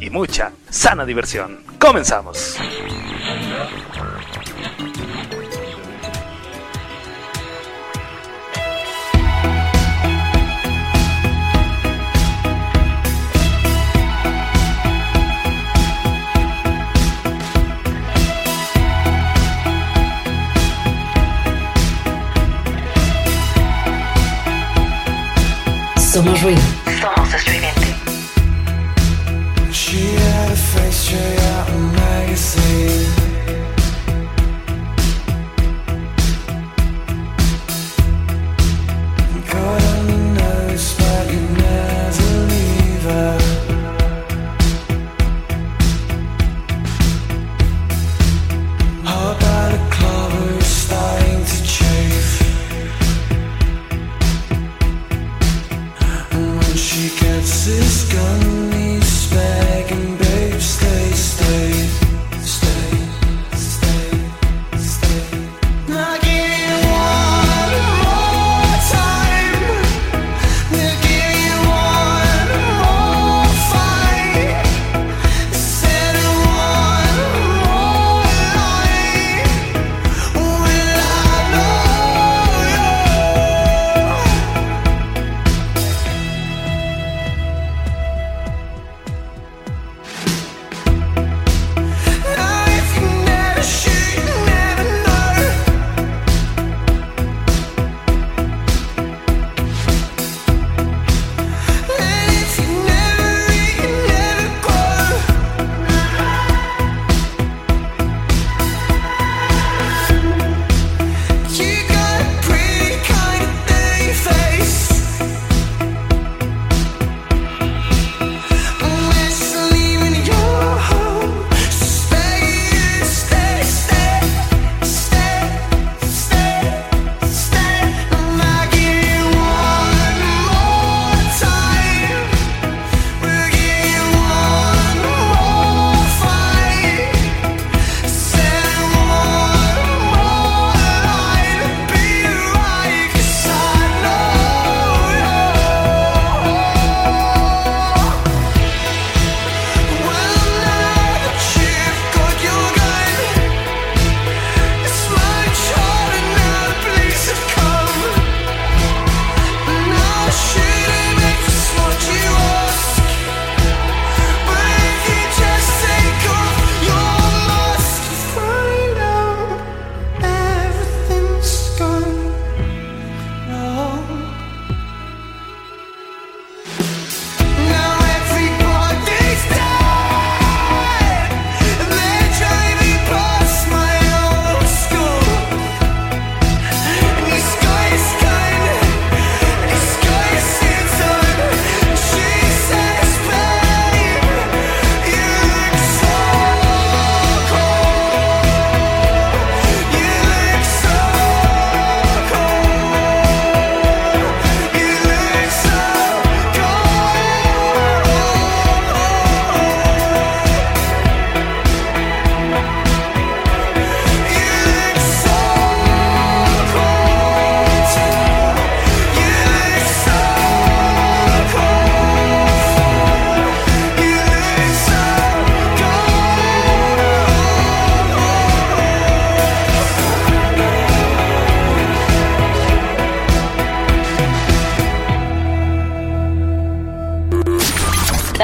y mucha sana diversión. ¡Comenzamos! Somos.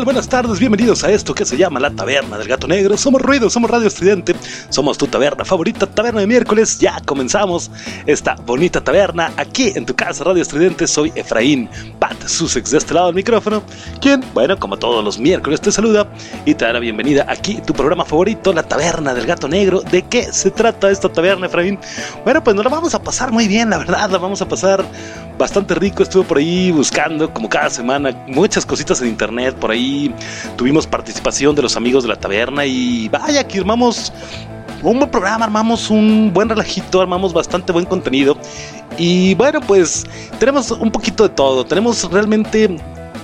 Buenas tardes, bienvenidos a esto que se llama La Taberna del Gato Negro. Somos Ruido, somos Radio Estridente, somos tu taberna favorita, taberna de miércoles. Ya comenzamos esta bonita taberna aquí en tu casa, Radio Estridente. Soy Efraín Pat Sussex de este lado del micrófono, quien, bueno, como todos los miércoles, te saluda y te da la bienvenida aquí, tu programa favorito, La Taberna del Gato Negro. ¿De qué se trata esta taberna, Efraín? Bueno, pues nos la vamos a pasar muy bien, la verdad, la vamos a pasar bastante rico. Estuve por ahí buscando, como cada semana, muchas cositas en internet. Por ahí tuvimos participación de los amigos de la taberna y vaya que armamos un buen programa, armamos un buen relajito, armamos bastante buen contenido. Y bueno, pues tenemos un poquito de todo. Tenemos realmente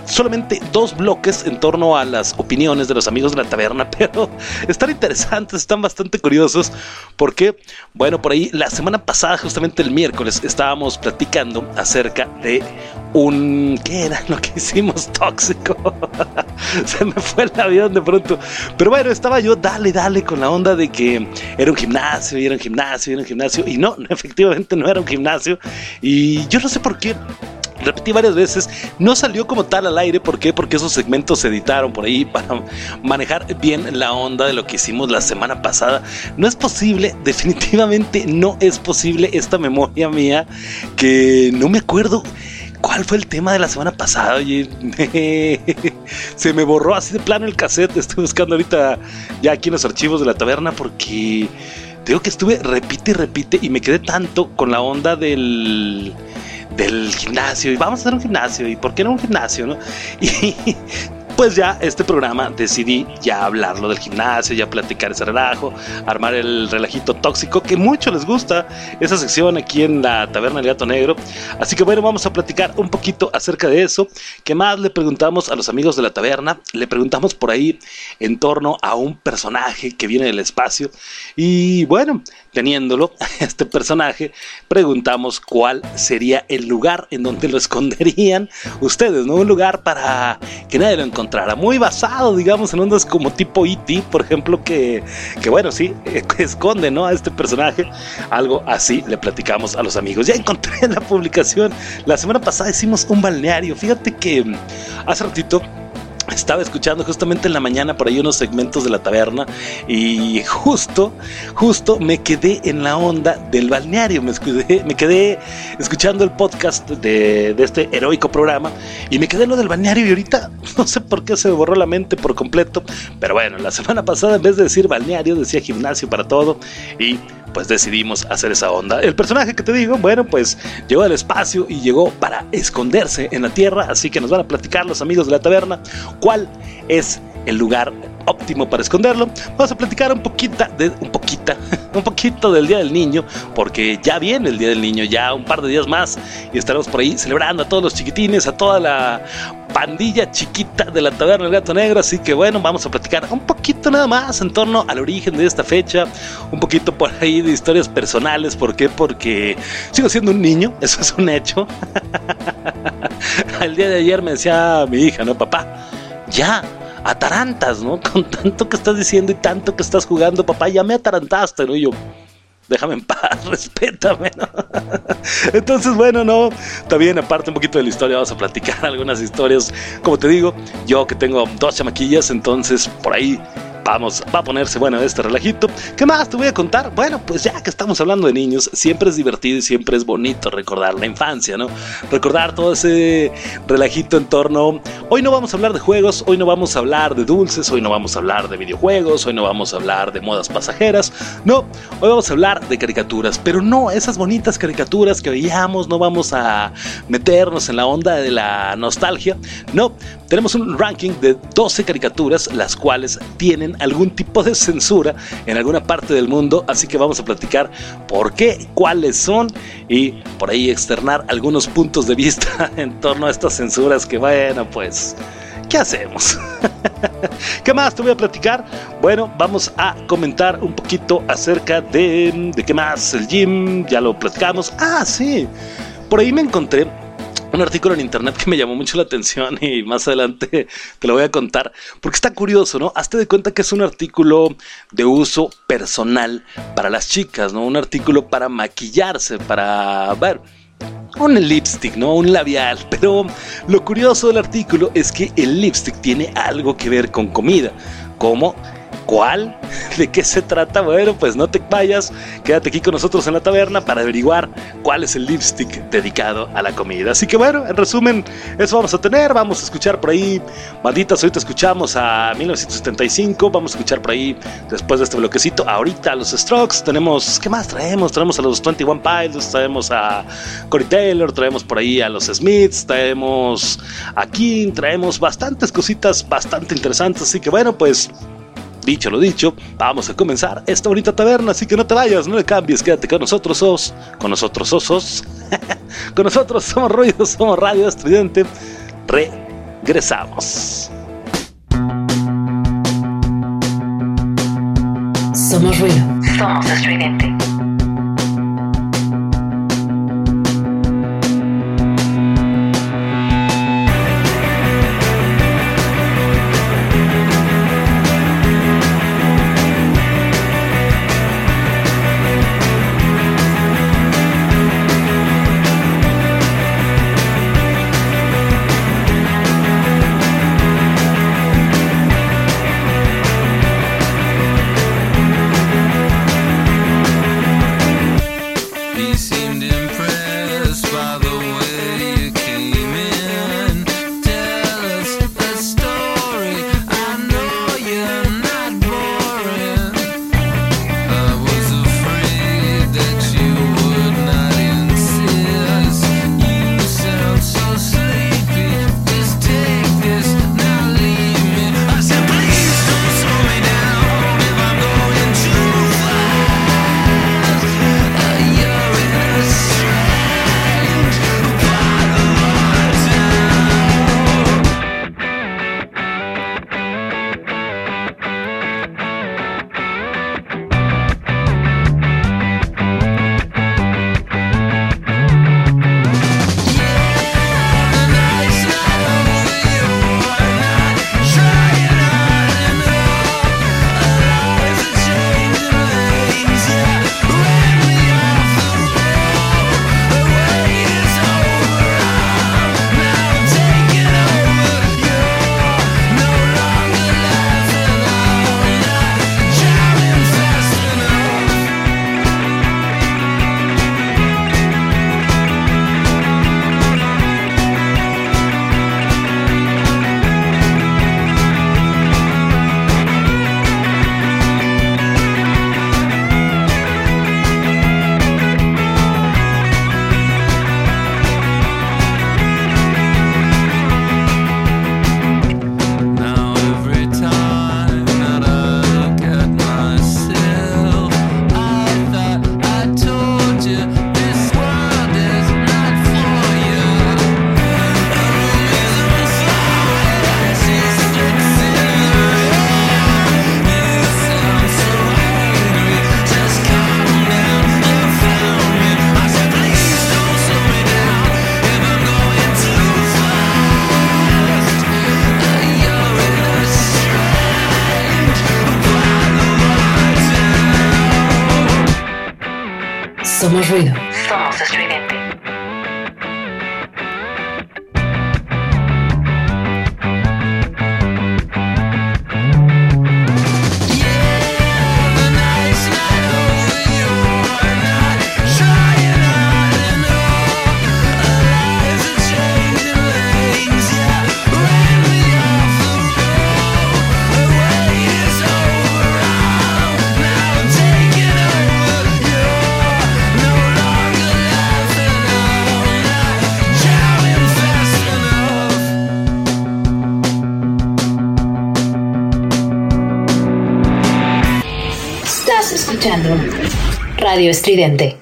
solamente dos bloques en torno a las opiniones de los amigos de la taberna, pero están interesantes, están bastante curiosos, porque, bueno, por ahí la semana pasada, justamente el miércoles, estábamos platicando acerca de un... ¿Qué era lo que hicimos tóxico? Se me fue el avión de pronto. Pero bueno, estaba yo, dale, dale, con la onda de que era un gimnasio, y era un gimnasio, y era un gimnasio, y no, efectivamente no era un gimnasio, y yo no sé por qué repetí varias veces, no salió como tal al aire, ¿por qué? Porque esos segmentos se editaron por ahí para manejar bien la onda de lo que hicimos la semana pasada. No es posible, definitivamente no es posible esta memoria mía que no me acuerdo. ¿Cuál fue el tema de la semana pasada? Oye, se me borró así de plano el cassette. Estoy buscando ahorita ya aquí en los archivos de la taberna porque digo que estuve repite y repite y me quedé tanto con la onda del del gimnasio y vamos a hacer un gimnasio y por qué no un gimnasio, ¿no? Y pues ya este programa decidí ya hablarlo del gimnasio, ya platicar ese relajo, armar el relajito tóxico que mucho les gusta esa sección aquí en la Taberna del Gato Negro. Así que bueno, vamos a platicar un poquito acerca de eso. ¿Qué más le preguntamos a los amigos de la taberna? Le preguntamos por ahí en torno a un personaje que viene del espacio y bueno, teniéndolo, este personaje, preguntamos cuál sería el lugar en donde lo esconderían ustedes, ¿no? Un lugar para que nadie lo encontrara. Muy basado, digamos, en ondas como tipo E.T., por ejemplo, que, que bueno, sí, eh, esconde, ¿no? A este personaje. Algo así le platicamos a los amigos. Ya encontré en la publicación. La semana pasada hicimos un balneario. Fíjate que mm, hace ratito estaba escuchando justamente en la mañana por ahí unos segmentos de la taberna y justo, justo me quedé en la onda del balneario, me, escudé- me quedé escuchando el podcast de, de este heroico programa y me quedé en lo del balneario y ahorita no sé por qué se me borró la mente por completo, pero bueno, la semana pasada en vez de decir balneario decía gimnasio para todo y pues decidimos hacer esa onda. El personaje que te digo, bueno, pues llegó al espacio y llegó para esconderse en la Tierra, así que nos van a platicar los amigos de la taberna cuál es el lugar óptimo para esconderlo. Vamos a platicar un de un un poquito del Día del Niño, porque ya viene el Día del Niño, ya un par de días más y estaremos por ahí celebrando a todos los chiquitines, a toda la pandilla chiquita de la taberna del gato negro, así que bueno, vamos a platicar un poquito nada más en torno al origen de esta fecha, un poquito por ahí de historias personales, ¿por qué? Porque sigo siendo un niño, eso es un hecho. El día de ayer me decía mi hija, ¿no, papá? Ya, atarantas, ¿no? Con tanto que estás diciendo y tanto que estás jugando, papá, ya me atarantaste, ¿no? Y yo, déjame en paz, respétame. Entonces, bueno, no, también aparte un poquito de la historia, vamos a platicar algunas historias. Como te digo, yo que tengo dos chamaquillas, entonces por ahí vamos, va a ponerse bueno este relajito. ¿Qué más te voy a contar? Bueno, pues ya que estamos hablando de niños, siempre es divertido y siempre es bonito recordar la infancia, ¿no? Recordar todo ese relajito en torno. Hoy no vamos a hablar de juegos, hoy no vamos a hablar de dulces, hoy no vamos a hablar de videojuegos, hoy no vamos a hablar de modas pasajeras. No, hoy vamos a hablar de caricaturas, pero no esas bonitas caricaturas que veíamos, no vamos a meternos en la onda de la nostalgia. No, tenemos un ranking de 12 caricaturas, las cuales tienen algún tipo de censura en alguna parte del mundo, así que vamos a platicar por qué, cuáles son y por ahí externar algunos puntos de vista en torno a estas censuras que bueno, pues ¿qué hacemos? ¿Qué más te voy a platicar? Bueno, vamos a comentar un poquito acerca de, de qué más, el gym, ya lo platicamos. Ah, sí, por ahí me encontré un artículo en internet que me llamó mucho la atención y más adelante te lo voy a contar porque está curioso, ¿no? Hazte de cuenta que es un artículo de uso personal para las chicas, ¿no? Un artículo para maquillarse, para ver un lipstick, ¿no? Un labial. Pero lo curioso del artículo es que el lipstick tiene algo que ver con comida. como ¿Cuál? ¿De qué se trata? Bueno, pues no te vayas, quédate aquí con nosotros en la taberna para averiguar cuál es el lipstick dedicado a la comida. Así que bueno, en resumen, eso vamos a tener. Vamos a escuchar por ahí, malditas, ahorita escuchamos a 1975, vamos a escuchar por ahí, después de este bloquecito, ahorita los Strokes, tenemos, ¿qué más traemos? Traemos a los 21 Pilots, traemos a Corey Taylor, traemos por ahí a los Smiths, traemos a King, traemos bastantes cositas bastante interesantes. Así que bueno, pues Dicho lo dicho, vamos a comenzar esta bonita taberna, así que no te vayas, no le cambies, quédate con nosotros, sos, con nosotros, osos, con nosotros somos ruido, somos radio estudiante, regresamos. Somos ruido. Somos estridente. Radio Estridente.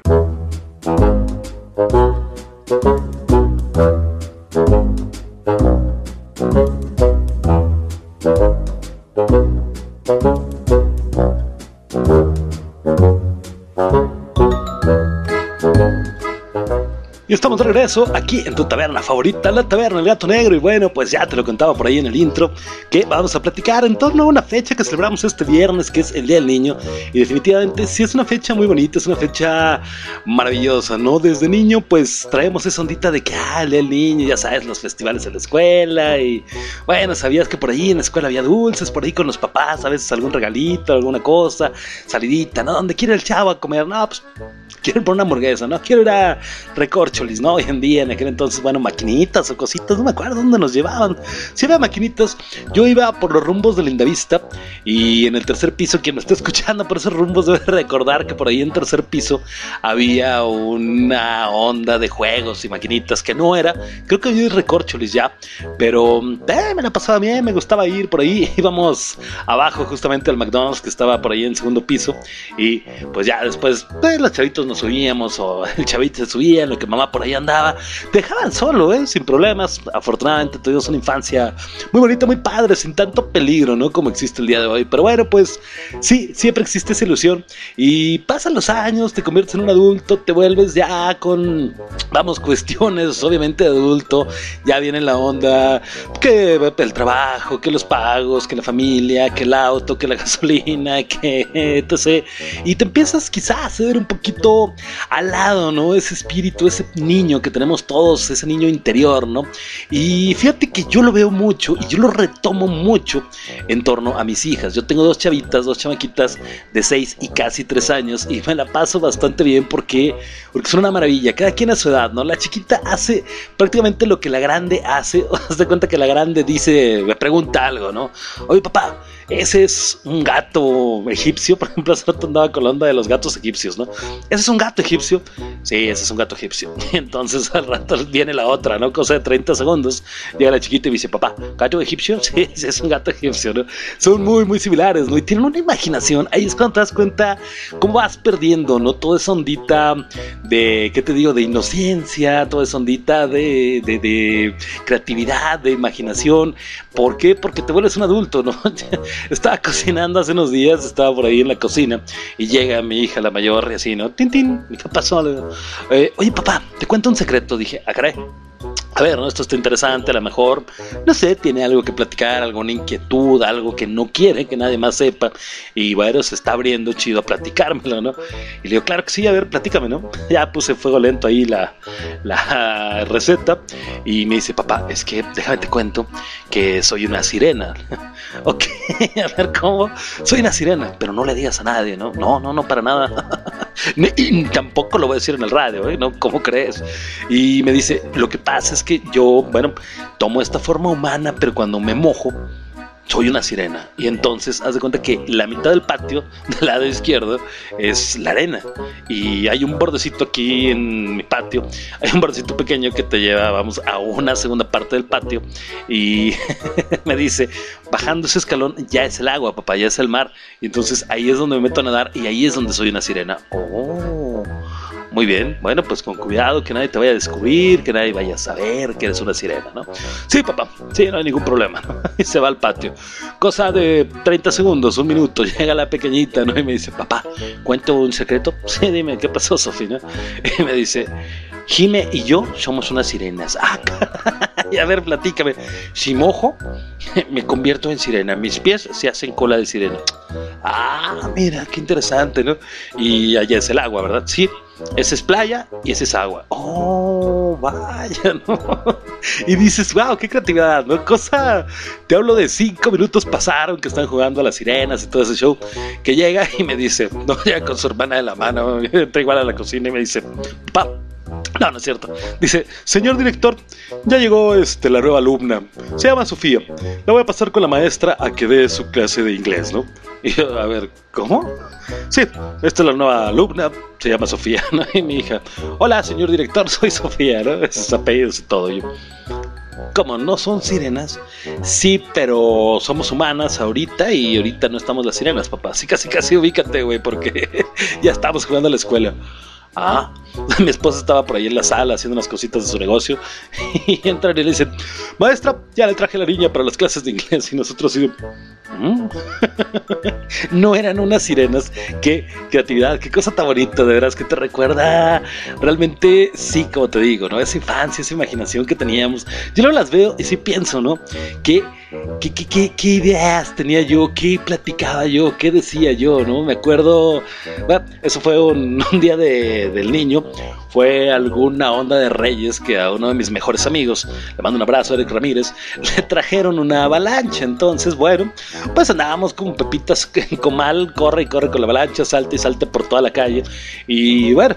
Regreso aquí en tu taberna favorita, la taberna del gato negro. Y bueno, pues ya te lo contaba por ahí en el intro que vamos a platicar en torno a una fecha que celebramos este viernes, que es el Día del Niño. Y definitivamente sí es una fecha muy bonita, es una fecha maravillosa, ¿no? Desde niño, pues traemos esa ondita de que, ah, el Día del Niño, ya sabes, los festivales en la escuela. Y bueno, sabías que por ahí en la escuela había dulces, por ahí con los papás, a veces algún regalito, alguna cosa, salidita, ¿no? Donde quiere el chavo a comer, no, pues quiero ir por una hamburguesa, ¿no? Quiero ir a Recorcholis, ¿no? Hoy en día, en aquel entonces, bueno, maquinitas o cositas, no me acuerdo dónde nos llevaban. Si había maquinitas, yo iba por los rumbos de Lindavista y en el tercer piso, quien me está escuchando por esos rumbos debe recordar que por ahí en tercer piso había una onda de juegos y maquinitas que no era, creo que había Recorcholis ya, pero eh, me la pasaba bien, me gustaba ir por ahí, íbamos abajo justamente al McDonald's que estaba por ahí en segundo piso y pues ya después eh, los chavitos nos subíamos o el chavito se subía lo que mamá por ahí andaba, dejaban solo, ¿eh? sin problemas, afortunadamente tuvimos una infancia muy bonita, muy padre, sin tanto peligro, ¿no? Como existe el día de hoy, pero bueno, pues sí, siempre existe esa ilusión y pasan los años, te conviertes en un adulto, te vuelves ya con, vamos, cuestiones obviamente de adulto, ya viene la onda, que el trabajo, que los pagos, que la familia, que el auto, que la gasolina, que etc. Y te empiezas quizás a ceder un poquito al lado, ¿no? Ese espíritu, ese niño que tenemos todos, ese niño interior, ¿no? Y fíjate que yo lo veo mucho y yo lo retomo mucho en torno a mis hijas. Yo tengo dos chavitas, dos chamaquitas de 6 y casi 3 años y me la paso bastante bien porque, porque son una maravilla, cada quien a su edad, ¿no? La chiquita hace prácticamente lo que la grande hace, haz de cuenta que la grande dice, me pregunta algo, ¿no? Oye papá, ese es un gato egipcio, por ejemplo, hace rato andaba con la onda de los gatos egipcios, ¿no? ¿Ese es un gato egipcio? Sí, ese es un gato egipcio. Y entonces al rato viene la otra, ¿no? Cosa de 30 segundos. Llega la chiquita y me dice, papá, ¿gato egipcio? Sí, sí, es un gato egipcio, ¿no? Son muy, muy similares, ¿no? Y tienen una imaginación. Ahí es cuando te das cuenta cómo vas perdiendo, ¿no? Toda esa ondita de, ¿qué te digo? De inocencia, toda esa ondita de, de, de creatividad, de imaginación. ¿Por qué? Porque te vuelves un adulto, ¿no? estaba cocinando hace unos días, estaba por ahí en la cocina y llega mi hija, la mayor, y así, ¿no? Tin, ¿qué pasó? "Eh, Oye, papá, te cuento un secreto. Dije, ah. A ver, ¿no? esto está interesante, a lo mejor, no sé, tiene algo que platicar, alguna inquietud, algo que no quiere que nadie más sepa. Y bueno, se está abriendo chido a platicármelo, ¿no? Y le digo, claro que sí, a ver, platícame, ¿no? Ya puse fuego lento ahí la, la receta. Y me dice, papá, es que déjame te cuento que soy una sirena. ok, a ver, ¿cómo? Soy una sirena, pero no le digas a nadie, ¿no? No, no, no, para nada. Y tampoco lo voy a decir en el radio, ¿eh? ¿No? ¿Cómo crees? Y me dice, lo que pasa es que yo, bueno, tomo esta forma humana, pero cuando me mojo, soy una sirena. Y entonces, haz de cuenta que la mitad del patio, del lado izquierdo, es la arena. Y hay un bordecito aquí en mi patio, hay un bordecito pequeño que te lleva, vamos, a una segunda parte del patio. Y me dice, bajando ese escalón ya es el agua, papá, ya es el mar. Y entonces ahí es donde me meto a nadar y ahí es donde soy una sirena. Oh. Muy bien, bueno, pues con cuidado, que nadie te vaya a descubrir, que nadie vaya a saber que eres una sirena, ¿no? Sí, papá, sí, no hay ningún problema, ¿no? Y se va al patio. Cosa de 30 segundos, un minuto, llega la pequeñita, ¿no? Y me dice, papá, ¿cuento un secreto? Sí, dime, ¿qué pasó, Sofía? Y me dice, Jime y yo somos unas sirenas. Ah, y a ver, platícame. Si mojo, me convierto en sirena. Mis pies se hacen cola de sirena. Ah, mira, qué interesante, ¿no? Y allá es el agua, ¿verdad? Sí, esa es playa y esa es agua. Oh, vaya, ¿no? Y dices, wow, qué creatividad, ¿no? Cosa, te hablo de cinco minutos pasaron que están jugando a las sirenas y todo ese show, que llega y me dice, no, ya con su hermana de la mano, entra igual a la cocina y me dice, papá, no, no es cierto. Dice, señor director, ya llegó este, la nueva alumna. Se llama Sofía. La voy a pasar con la maestra a que dé su clase de inglés, ¿no? Y yo, a ver, ¿cómo? Sí, esta es la nueva alumna. Se llama Sofía, ¿no? Y mi hija, hola, señor director, soy Sofía, ¿no? Esos apellidos y todo. Yo, ¿Cómo? ¿No son sirenas? Sí, pero somos humanas ahorita y ahorita no estamos las sirenas, papá. Así casi casi ubícate, güey, porque ya estamos jugando a la escuela. Ah, mi esposa estaba por ahí en la sala haciendo unas cositas de su negocio y entran y le dicen, maestra, ya le traje a la niña para las clases de inglés y nosotros de, "Mm". no eran unas sirenas, qué creatividad, qué cosa tan bonita, de veras que te recuerda realmente, sí, como te digo, ¿no? Esa infancia, esa imaginación que teníamos. Yo no las veo y sí pienso, ¿no? Que ¿Qué, qué, qué, qué ideas tenía yo? ¿Qué platicaba yo? ¿Qué decía yo? ¿no? Me acuerdo, bueno, eso fue un, día de- del niño, fue alguna onda de reyes que a uno de mis mejores amigos, le mando un abrazo, Eric Ramírez, le trajeron una avalancha. Entonces, bueno, pues andábamos como pepitas en comal, corre y corre con la avalancha, salta y salta por toda la calle. Y bueno,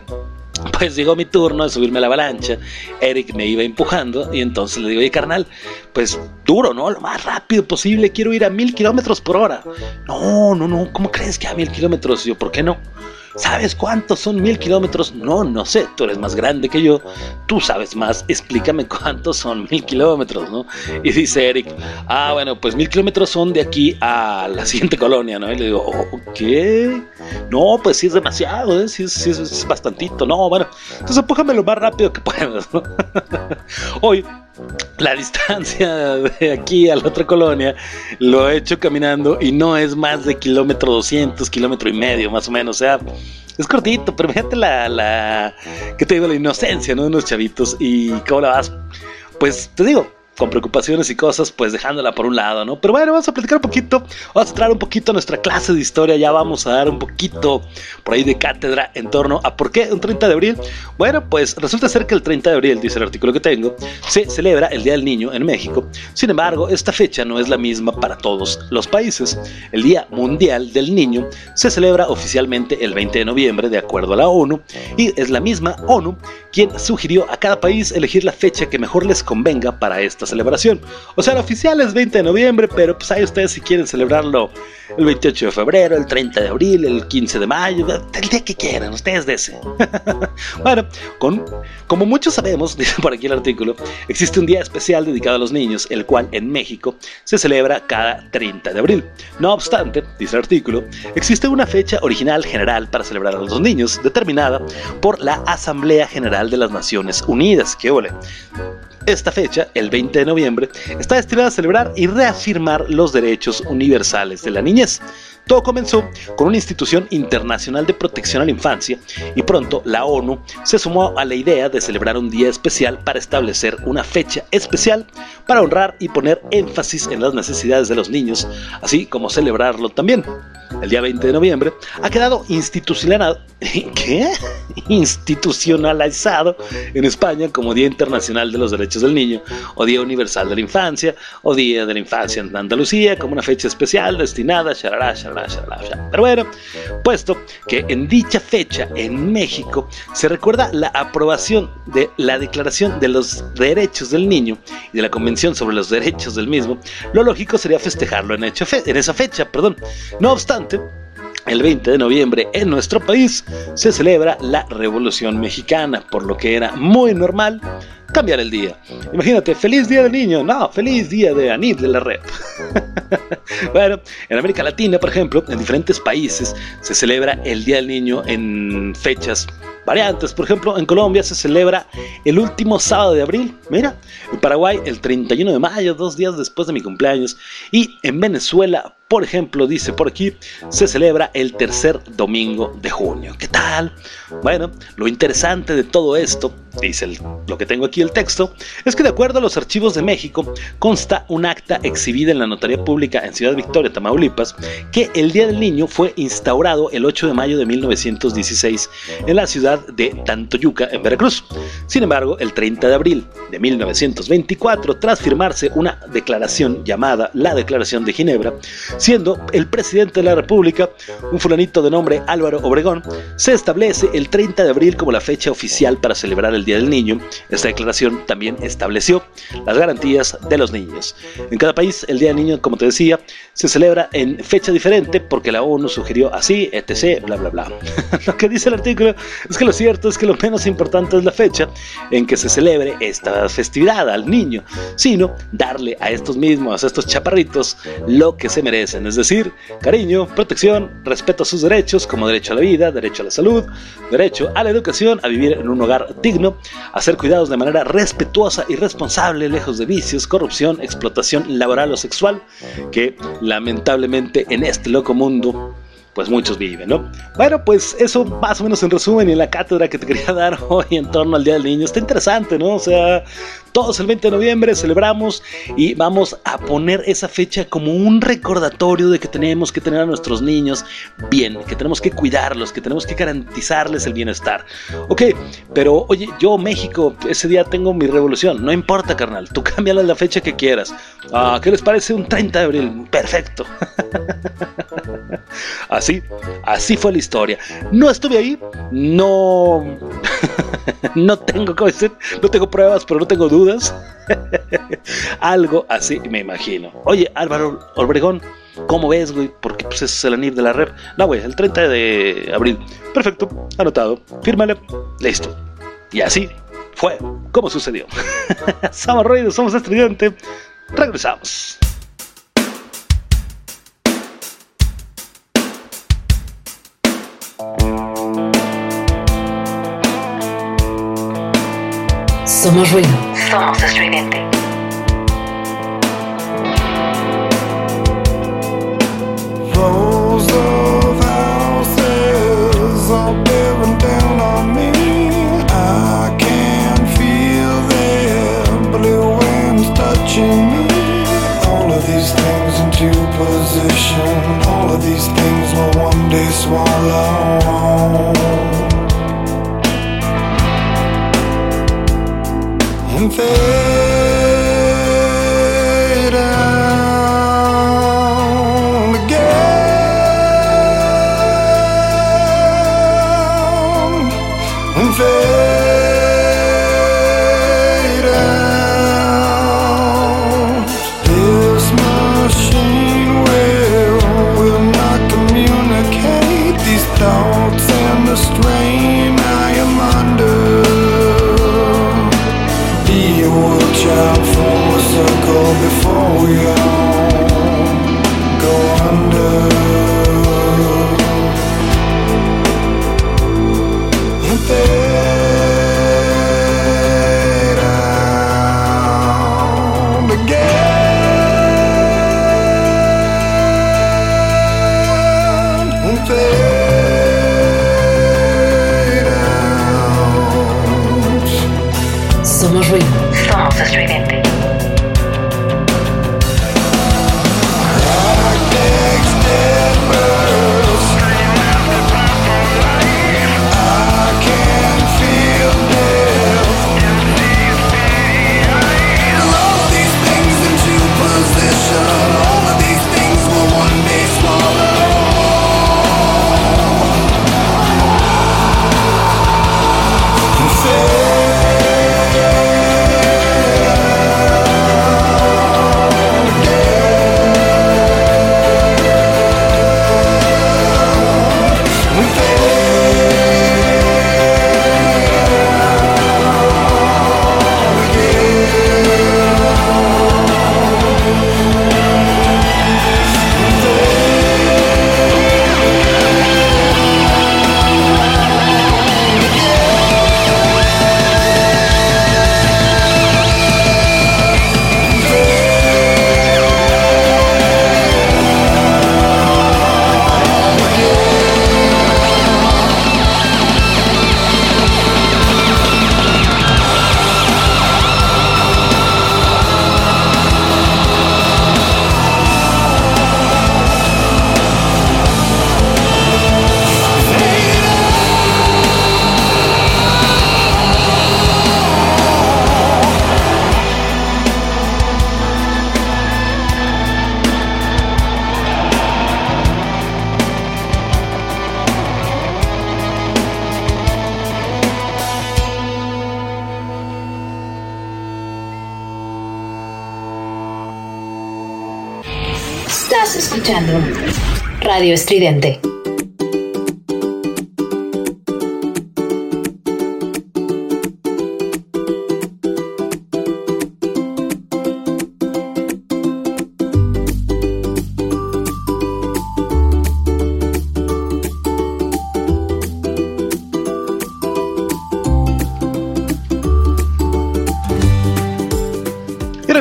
pues llegó mi turno de subirme a la avalancha. Eric me iba empujando y entonces le digo, oye carnal, pues duro, ¿no? Lo más rápido posible, quiero ir a mil kilómetros por hora. No, no, no, ¿cómo crees que a mil kilómetros? Yo, ¿por qué no? ¿Sabes cuántos son mil kilómetros? No, no sé, tú eres más grande que yo, tú sabes más, explícame cuántos son mil kilómetros, ¿no? Y dice Eric, ah, bueno, pues mil kilómetros son de aquí a la siguiente colonia, ¿no? Y le digo, "Oh, ¿qué? No, pues sí es demasiado, ¿eh? Sí, es- es, bastantito, no, bueno, entonces empújame lo más rápido que puedas. Hoy, la distancia de aquí a la otra colonia lo he hecho caminando y no es más de kilómetro 200, kilómetro y medio más o menos, o sea, es cortito, pero fíjate la, la, ¿qué te digo? La inocencia, ¿no? De unos chavitos y cómo la vas, pues te digo, con preocupaciones y cosas, pues dejándola por un lado, ¿no? Pero bueno, vamos a platicar un poquito, vamos a entrar un poquito a nuestra clase de historia, ya vamos a dar un poquito por ahí de cátedra en torno a por qué un 30 de abril. Bueno, pues resulta ser que el 30 de abril, dice el artículo que tengo, se celebra el Día del Niño en México. Sin embargo, esta fecha no es la misma para todos los países. El Día Mundial del Niño se celebra oficialmente el 20 de noviembre, de acuerdo a la ONU, y es la misma ONU quien sugirió a cada país elegir la fecha que mejor les convenga para esta celebración. O sea, la oficial es 20 de noviembre, pero pues ahí ustedes si quieren celebrarlo el 28 de febrero, el 30 de abril, el 15 de mayo, el día que quieran, ustedes deseen. bueno, con, como muchos sabemos, dice por aquí el artículo, existe un día especial dedicado a los niños, el cual en México se celebra cada 30 de abril. No obstante, dice el artículo, existe una fecha original general para celebrar a los niños, determinada por la Asamblea General de las Naciones Unidas. ¡Qué ole! Esta fecha, el 20 de noviembre, está destinada a celebrar y reafirmar los derechos universales de la niñez. Todo comenzó con una institución internacional de protección a la infancia y pronto la ONU se sumó a la idea de celebrar un día especial para establecer una fecha especial para honrar y poner énfasis en las necesidades de los niños, así como celebrarlo también. El día 20 de noviembre ha quedado institucionalizado, en España como Día Internacional de los Derechos del Niño o Día Universal de la Infancia o Día de la Infancia en Andalucía como una fecha especial destinada a Pero bueno, puesto que en dicha fecha en México se recuerda la aprobación de la Declaración de los Derechos del Niño y de la Convención sobre los Derechos del mismo, lo lógico sería festejarlo en, en esa fecha, perdón. No obstante, el 20 de noviembre en nuestro país se celebra la Revolución Mexicana, por lo que era muy normal cambiar el día. Imagínate, feliz día del niño, no, feliz día de Anil de la red. bueno, en América Latina, por ejemplo, en diferentes países se celebra el Día del Niño en fechas variantes. Por ejemplo, en Colombia se celebra el último sábado de abril, mira, en Paraguay el 31 de mayo, dos días después de mi cumpleaños, y en Venezuela, por ejemplo, dice por aquí, se celebra el tercer domingo de junio. ¿Qué tal? Bueno, lo interesante de todo esto, dice lo que tengo aquí el texto, es que de acuerdo a los archivos de México, consta un acta exhibida en la Notaría Pública en Ciudad Victoria, Tamaulipas, que el Día del Niño fue instaurado el 8 de mayo de 1916 en la ciudad de Tantoyuca, en Veracruz. Sin embargo, el 30 de abril de 1924, tras firmarse una declaración llamada la Declaración de Ginebra, siendo el presidente de la República un fulanito de nombre Álvaro Obregón, se establece el 30 de abril como la fecha oficial para celebrar el Día del Niño. Esta declaración también estableció las garantías de los niños. En cada país, el Día del Niño, como te decía, se celebra en fecha diferente porque la ONU sugirió así, etc., bla, bla, bla. lo que dice el artículo es que lo cierto es que lo menos importante es la fecha en que se celebre esta festividad al niño, sino darle a estos mismos, a estos chaparritos, lo que se merecen es decir, cariño, protección, respeto a sus derechos como derecho a la vida, derecho a la salud, derecho a la educación, a vivir en un hogar digno, a ser cuidados de manera respetuosa y responsable, lejos de vicios, corrupción, explotación laboral o sexual, que lamentablemente en este loco mundo pues muchos viven, ¿no? Bueno, pues eso más o menos en resumen y en la cátedra que te quería dar hoy en torno al Día del Niño. Está interesante, ¿no? O sea, todos el 20 de noviembre celebramos y vamos a poner esa fecha como un recordatorio de que tenemos que tener a nuestros niños bien, que tenemos que cuidarlos, que tenemos que garantizarles el bienestar. Ok, pero oye, yo México, ese día tengo mi revolución, no importa, carnal, tú cámbiala la fecha que quieras. Ah, ¿Qué les parece un 30 de abril? Perfecto. Así, así fue la historia. No estuve ahí, no, no tengo. No tengo pruebas, pero no tengo dudas. Algo así me imagino. Oye, Álvaro Obregón, ¿cómo ves, güey? Porque pues es el anib de la red. No, güey, el 30 de abril. Perfecto, anotado. Fírmale, listo. Y así fue como sucedió. somos ruidos, somos estudiantes. Regresamos. Of these things into position. All of these things will one day swallow. And escuchando Radio Estridente.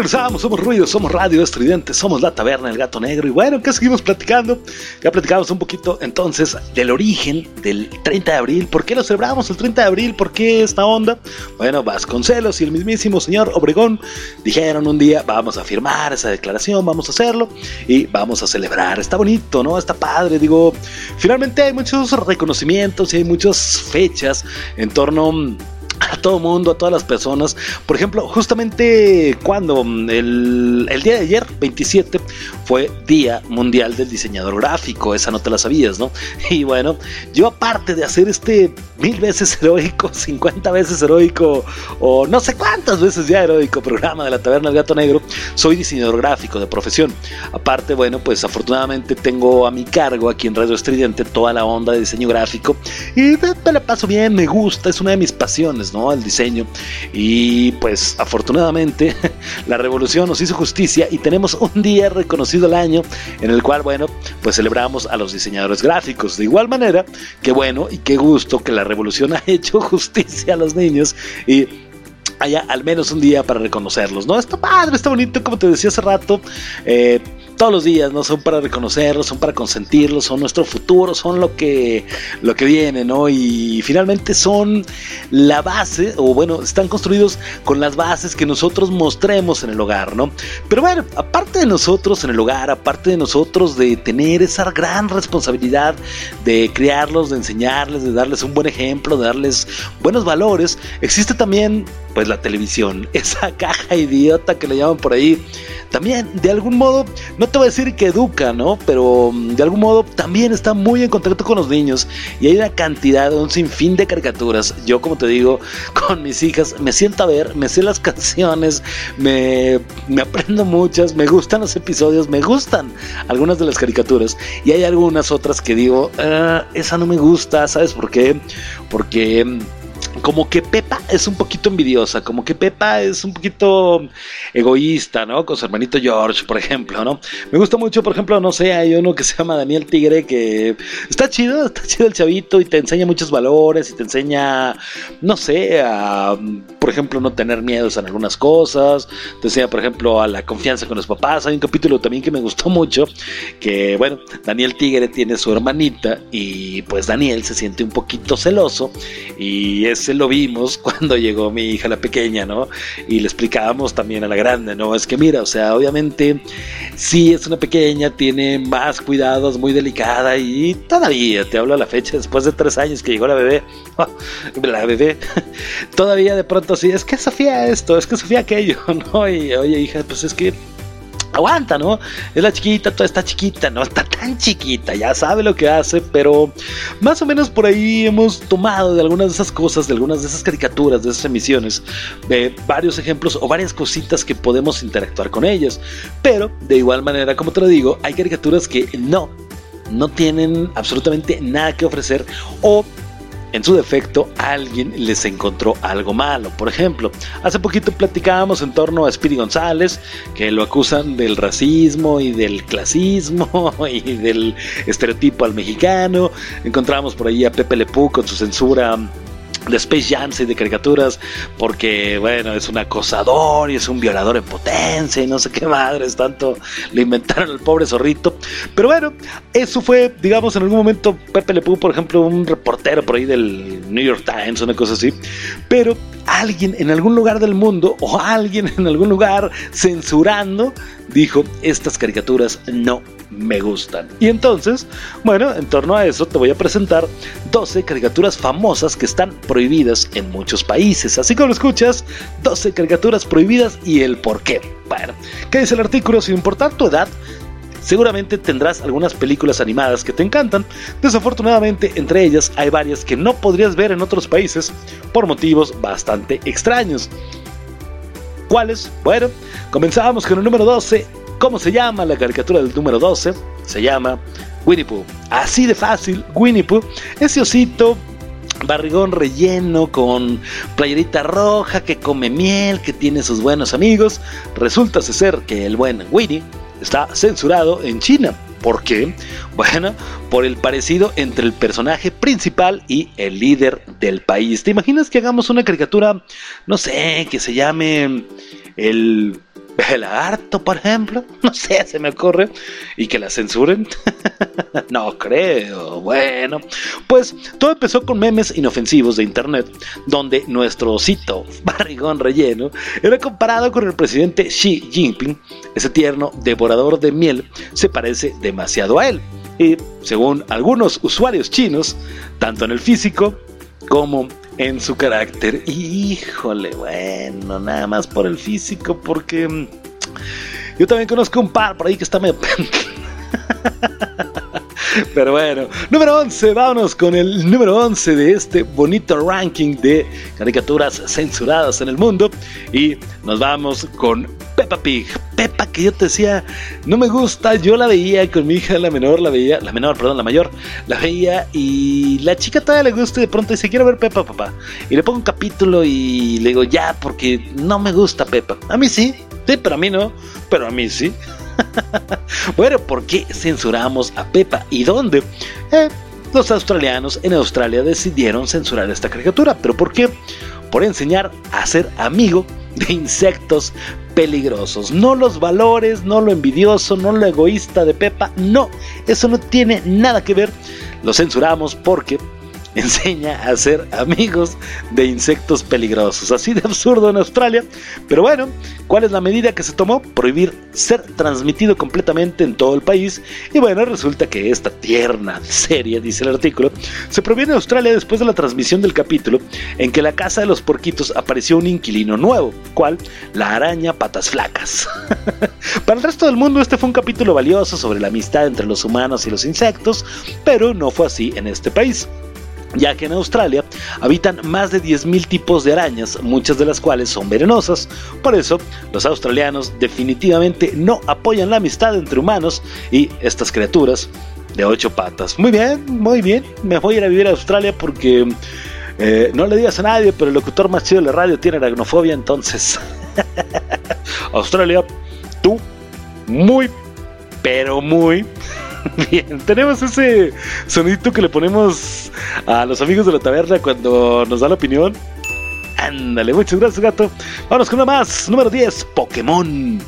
Regresamos, somos ruido, somos radio estridente, somos la taberna del gato negro. Y bueno, ¿qué seguimos platicando? Ya platicamos un poquito entonces del origen del 30 de abril. ¿Por qué lo celebramos el 30 de abril? ¿Por qué esta onda? Bueno, Vasconcelos y el mismísimo señor Obregón dijeron un día, vamos a firmar esa declaración, vamos a hacerlo y vamos a celebrar. Está bonito, ¿no? Está padre. Digo, finalmente hay muchos reconocimientos y hay muchas fechas en torno a todo mundo, a todas las personas. Por ejemplo, justamente cuando el, el, día de ayer, 27, fue Día Mundial del Diseñador Gráfico, esa no te la sabías, ¿no? Y bueno, yo aparte de hacer este mil veces heroico, 50 veces heroico, o no sé cuántas veces ya heroico programa de la Taberna del Gato Negro, soy diseñador gráfico de profesión. Aparte, bueno, pues afortunadamente tengo a mi cargo aquí en Radio Estridente toda la onda de diseño gráfico y me la paso bien, me gusta, es una de mis pasiones, ¿no? El diseño. Y pues afortunadamente la revolución nos hizo justicia y tenemos un día reconocido al año en el cual, bueno, pues celebramos a los diseñadores gráficos. De igual manera, qué bueno y qué gusto que la revolución ha hecho justicia a los niños y haya al menos un día para reconocerlos, ¿no? Está padre, está bonito, como te decía hace rato. Eh, todos los días, ¿no? Son para reconocerlos, son para consentirlos, son nuestro futuro, son lo que, lo que viene, ¿no? Y finalmente son la base, o bueno, están construidos con las bases que nosotros mostremos en el hogar, ¿no? Pero bueno, aparte de nosotros en el hogar, aparte de nosotros de tener esa gran responsabilidad de criarlos, de enseñarles, de darles un buen ejemplo, de darles buenos valores, existe también, pues, la televisión, esa caja idiota que le llaman por ahí. También, de algún modo, no te voy a decir que educa, ¿no? Pero de algún modo también está muy en contacto con los niños y hay una cantidad, un sinfín de caricaturas. Yo, como te digo, con mis hijas me siento a ver, me sé las canciones, me, me aprendo muchas, me gustan los episodios, me gustan algunas de las caricaturas y hay algunas otras que digo, ah, esa no me gusta, ¿sabes por qué? Porque como que Pepa es un poquito envidiosa, como que Pepa es un poquito egoísta, ¿no? Con su hermanito George, por ejemplo, ¿no? Me gusta mucho, por ejemplo, no sé, hay uno que se llama Daniel Tigre que está chido, está chido el chavito y te enseña muchos valores y te enseña, no sé, a, por ejemplo, no tener miedos en algunas cosas, te enseña, por ejemplo, a la confianza con los papás. Hay un capítulo también que me gustó mucho, que, bueno, Daniel Tigre tiene su hermanita y pues Daniel se siente un poquito celoso y lo vimos cuando llegó mi hija la pequeña, ¿no? Y le explicábamos también a la grande, ¿no? Es que mira, o sea, obviamente sí es una pequeña, tiene más cuidados, muy delicada y todavía, te hablo a la fecha, después de tres años que llegó la bebé, la bebé, todavía de pronto sí, es que Sofía esto, es que Sofía aquello, ¿no? Y oye hija, pues es que aguanta, ¿no? Es la chiquita, toda está chiquita, no está tan chiquita, ya sabe lo que hace, pero más o menos por ahí hemos tomado de algunas de esas cosas, de algunas de esas caricaturas, de esas emisiones, eh, varios ejemplos o varias cositas que podemos interactuar con ellas. Pero de igual manera, como te lo digo, hay caricaturas que no, no tienen absolutamente nada que ofrecer o en su defecto alguien les encontró algo malo. Por ejemplo, hace poquito platicábamos en torno a Speedy González, que lo acusan del racismo y del clasismo y del estereotipo al mexicano. Encontramos por ahí a Pepe Lepú con su censura de Space Jams y de caricaturas, porque bueno, es un acosador y es un violador en potencia y no sé qué madres, tanto le inventaron al pobre zorrito. Pero bueno, eso fue, digamos, en algún momento Pepe Le Pew, por ejemplo, un reportero por ahí del New York Times, una cosa así. Pero alguien en algún lugar del mundo o alguien en algún lugar censurando dijo, estas caricaturas no me gustan. Y entonces, bueno, en torno a eso te voy a presentar 12 caricaturas famosas que están prohibidas en muchos países. Así como lo escuchas, 12 caricaturas prohibidas y el por qué. Bueno, ¿qué dice el artículo? Sin importar tu edad, seguramente tendrás algunas películas animadas que te encantan. Desafortunadamente, entre ellas hay varias que no podrías ver en otros países por motivos bastante extraños. ¿Cuáles? Bueno, comenzábamos con el número 12. ¿Cómo se llama la caricatura del número 12? Se llama Winnie Pooh. Así de fácil, Winnie Pooh. Ese osito barrigón relleno con playerita roja que come miel, que tiene sus buenos amigos. Resulta ser que el buen Winnie está censurado en China. ¿Por qué? Bueno, por el parecido entre el personaje principal y el líder del país. ¿Te imaginas que hagamos una caricatura, no sé, que se llame el el lagarto, por ejemplo, no sé, se me ocurre, y que la censuren. no creo. Bueno, pues todo empezó con memes inofensivos de internet, donde nuestro osito barrigón relleno era comparado con el presidente Xi Jinping. Ese tierno devorador de miel se parece demasiado a él. Y según algunos usuarios chinos, tanto en el físico como en su carácter. Híjole, bueno, nada más por el físico, porque mm, yo también conozco un par por ahí que está medio... Pero bueno, número 11, vámonos con el número 11 de este bonito ranking de caricaturas censuradas en el mundo. Y nos vamos con Peppa Pig. Peppa que yo te decía, no me gusta, yo la veía con mi hija, la menor, la veía, la menor, perdón, la mayor, la veía y la chica todavía le gusta y de pronto dice, quiero ver Peppa, papá. Y le pongo un capítulo y le digo, ya, porque no me gusta Peppa. A mí sí, sí, pero a mí no, pero a mí sí. Bueno, ¿por qué censuramos a Peppa y dónde? Eh, los australianos en Australia decidieron censurar esta caricatura. ¿Pero por qué? Por enseñar a ser amigo de insectos peligrosos. No los valores, no lo envidioso, no lo egoísta de Peppa. No, eso no tiene nada que ver. Lo censuramos porque enseña a ser amigos de insectos peligrosos. Así de absurdo en Australia. Pero bueno, ¿cuál es la medida que se tomó? Prohibir ser transmitido completamente en todo el país. Y bueno, resulta que esta tierna serie, dice el artículo, se prohibió en Australia después de la transmisión del capítulo en que la casa de los porquitos apareció un inquilino nuevo, cual la araña patas flacas. Para el resto del mundo este fue un capítulo valioso sobre la amistad entre los humanos y los insectos, pero no fue así en este país ya que en Australia habitan más de 10.000 tipos de arañas, muchas de las cuales son venenosas. Por eso, los australianos definitivamente no apoyan la amistad entre humanos y estas criaturas de ocho patas. Muy bien, muy bien. Me voy a ir a vivir a Australia porque eh, no le digas a nadie, pero el locutor más chido de la radio tiene aracnofobia, entonces. Australia, tú, muy, pero muy Bien, tenemos ese sonidito que le ponemos a los amigos de la taberna cuando nos da la opinión. Ándale, muchas gracias, gato. Vamos con una más. Número 10, Pokémon.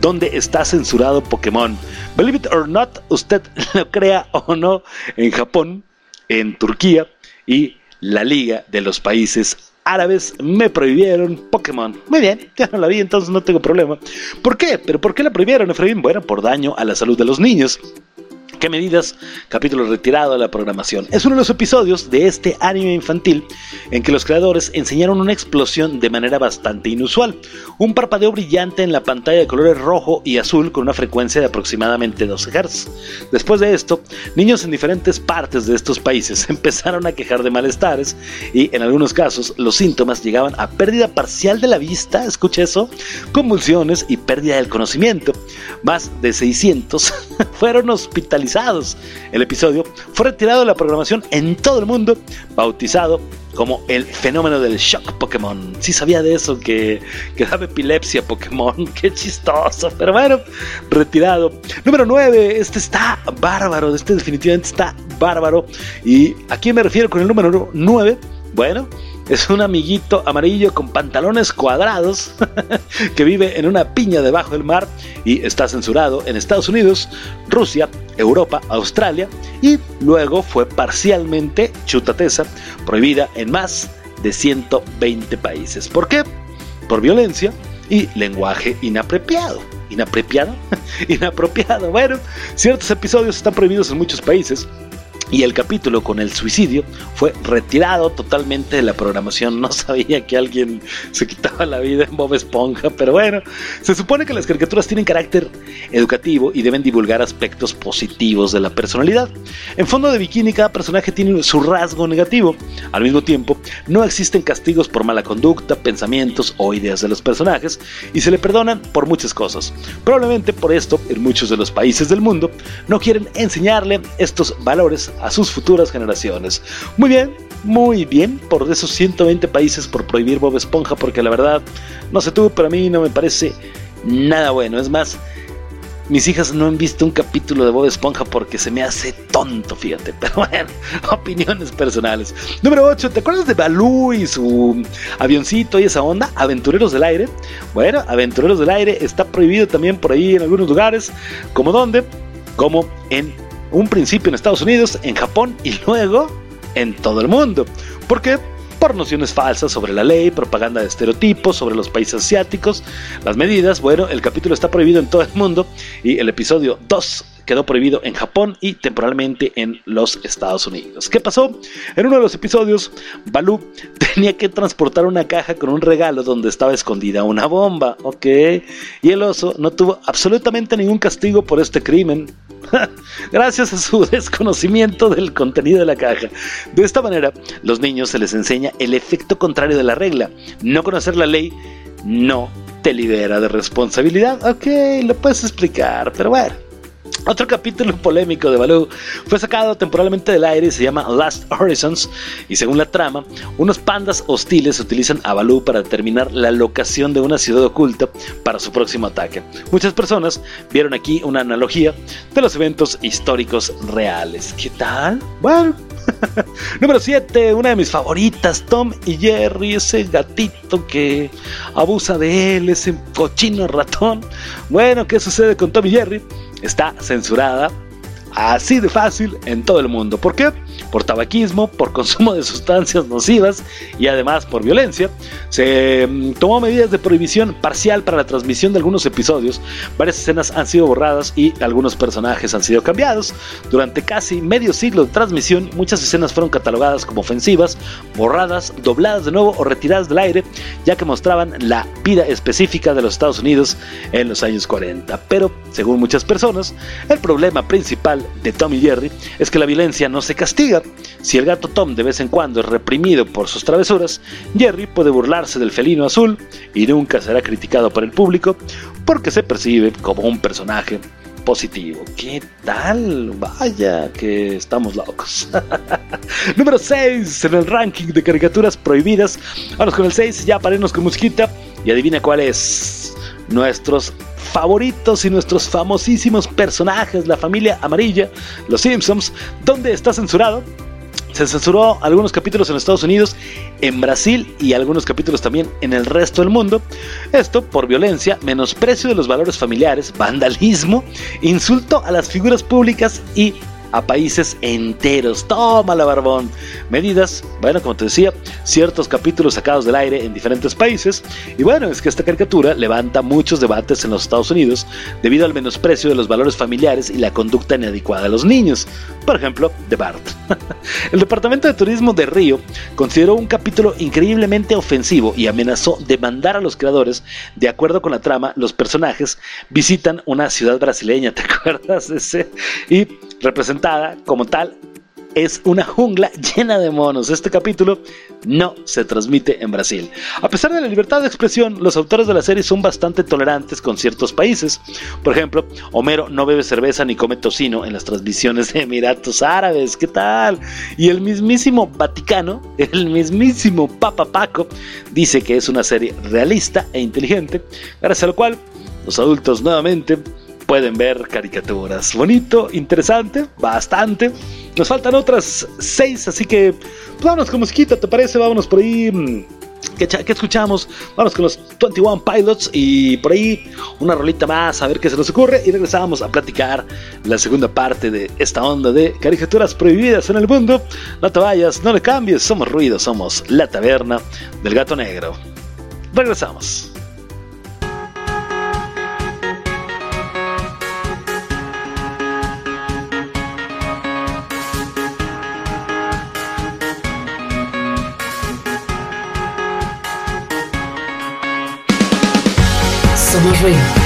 ¿Dónde está censurado Pokémon? Believe it or not, usted lo crea o no, en Japón, en Turquía y la Liga de los Países Árabes me prohibieron Pokémon. Muy bien, ya no la vi, entonces no tengo problema. ¿Por qué? ¿Pero por qué la prohibieron, Efraín? Bueno, por daño a la salud de los niños. ¿Qué medidas? Capítulo retirado de la programación. Es uno de los episodios de este anime infantil en que los creadores enseñaron una explosión de manera bastante inusual. Un parpadeo brillante en la pantalla de colores rojo y azul con una frecuencia de aproximadamente 12 Hz. Después de esto, niños en diferentes partes de estos países empezaron a quejar de malestares y en algunos casos los síntomas llegaban a pérdida parcial de la vista, escucha eso, convulsiones y pérdida del conocimiento. Más de 600 fueron hospitalizados el episodio fue retirado de la programación en todo el mundo, bautizado como el fenómeno del shock Pokémon. Sí sabía de eso, que, que daba epilepsia Pokémon. Qué chistoso, pero bueno, retirado. Número 9, este está bárbaro, este definitivamente está bárbaro. ¿Y a quién me refiero con el número 9? Bueno, es un amiguito amarillo con pantalones cuadrados que vive en una piña debajo del mar y está censurado en Estados Unidos, Rusia, Europa, Australia y luego fue parcialmente, chutatesa, prohibida en más de 120 países. ¿Por qué? Por violencia y lenguaje inapropiado. ¿Inapropiado? Inapropiado. Bueno, ciertos episodios están prohibidos en muchos países y el capítulo con el suicidio fue retirado totalmente de la programación. No sabía que alguien se quitaba la vida en Bob Esponja, pero bueno, se supone que las caricaturas tienen carácter educativo y deben divulgar aspectos positivos de la personalidad. En fondo de Bikini cada personaje tiene su rasgo negativo. Al mismo tiempo, no existen castigos por mala conducta, pensamientos o ideas de los personajes y se le perdonan por muchas cosas. Probablemente por esto, en muchos de los países del mundo, no quieren enseñarle estos valores a sus futuras generaciones. Muy bien, muy bien por esos 120 países por prohibir Bob Esponja, porque la verdad, no sé tú, pero a mí no me parece nada bueno. Es más, mis hijas no han visto un capítulo de Bob Esponja porque se me hace tonto, fíjate. Pero bueno, opiniones personales. Número 8, ¿te acuerdas de Balú y su avioncito y esa onda? Aventureros del aire. Bueno, Aventureros del aire está prohibido también por ahí en algunos lugares. ¿Como dónde? Como en un principio en Estados Unidos, en Japón y luego en todo el mundo. ¿Por qué? por nociones falsas sobre la ley, propaganda de estereotipos sobre los países asiáticos, las medidas, bueno, el capítulo está prohibido en todo el mundo y el episodio 2 quedó prohibido en Japón y temporalmente en los Estados Unidos. ¿Qué pasó? En uno de los episodios, Balú tenía que transportar una caja con un regalo donde estaba escondida una bomba, ¿ok? Y el oso no tuvo absolutamente ningún castigo por este crimen. Gracias a su desconocimiento del contenido de la caja. De esta manera, los niños se les enseña el efecto contrario de la regla. No conocer la ley no te libera de responsabilidad. Ok, lo puedes explicar, pero bueno. Otro capítulo polémico de Baloo fue sacado temporalmente del aire y se llama Last Horizons y según la trama, unos pandas hostiles utilizan a Baloo para determinar la locación de una ciudad oculta para su próximo ataque. Muchas personas vieron aquí una analogía de los eventos históricos reales. ¿Qué tal? Bueno. Número 7, una de mis favoritas, Tom y Jerry, ese gatito que abusa de él, ese cochino ratón. Bueno, ¿qué sucede con Tom y Jerry? Está censurada así de fácil en todo el mundo. ¿Por qué? Por tabaquismo, por consumo de sustancias nocivas y además por violencia. Se mm, tomó medidas de prohibición parcial para la transmisión de algunos episodios. Varias escenas han sido borradas y algunos personajes han sido cambiados. Durante casi medio siglo de transmisión, muchas escenas fueron catalogadas como ofensivas, borradas, dobladas de nuevo o retiradas del aire, ya que mostraban la vida específica de los Estados Unidos en los años 40. Pero, según muchas personas, el problema principal de Tom y Jerry es que la violencia no se castiga. Si el gato Tom de vez en cuando es reprimido por sus travesuras, Jerry puede burlarse del felino azul y nunca será criticado por el público porque se percibe como un personaje positivo. ¿Qué tal? Vaya, que estamos locos. Número 6 en el ranking de caricaturas prohibidas. Vamos con el 6, ya paremos con musiquita y adivina cuál es. Nuestros favoritos y nuestros famosísimos personajes, la familia amarilla, los Simpsons, donde está censurado. Se censuró algunos capítulos en Estados Unidos, en Brasil y algunos capítulos también en el resto del mundo. Esto por violencia, menosprecio de los valores familiares, vandalismo, insulto a las figuras públicas y a países enteros. Tómala, barbón. Medidas, bueno, como te decía, ciertos capítulos sacados del aire en diferentes países. Y bueno, es que esta caricatura levanta muchos debates en los Estados Unidos debido al menosprecio de los valores familiares y la conducta inadecuada de los niños. Por ejemplo, de Bart. El Departamento de Turismo de Río consideró un capítulo increíblemente ofensivo y amenazó demandar a los creadores. De acuerdo con la trama, los personajes visitan una ciudad brasileña, ¿te acuerdas ese? Y representada como tal es una jungla llena de monos. Este capítulo no se transmite en Brasil. A pesar de la libertad de expresión, los autores de la serie son bastante tolerantes con ciertos países. Por ejemplo, Homero no bebe cerveza ni come tocino en las transmisiones de Emiratos Árabes. ¿Qué tal? Y el mismísimo Vaticano, el mismísimo Papa Paco, dice que es una serie realista e inteligente, gracias a lo cual los adultos nuevamente pueden ver caricaturas. Bonito, interesante, bastante. Nos faltan otras seis, así que pues, vámonos con musiquita, ¿te parece? Vámonos por ahí. mm, ¿Qué, qué escuchamos? Vamos con los 21 Pilots y por ahí una rolita más, a ver qué se nos ocurre. Y regresamos a platicar la segunda parte de esta onda de caricaturas prohibidas en el mundo. No te vayas, no le cambies, somos ruido, somos la taberna del gato negro. Regresamos. Somos ruido.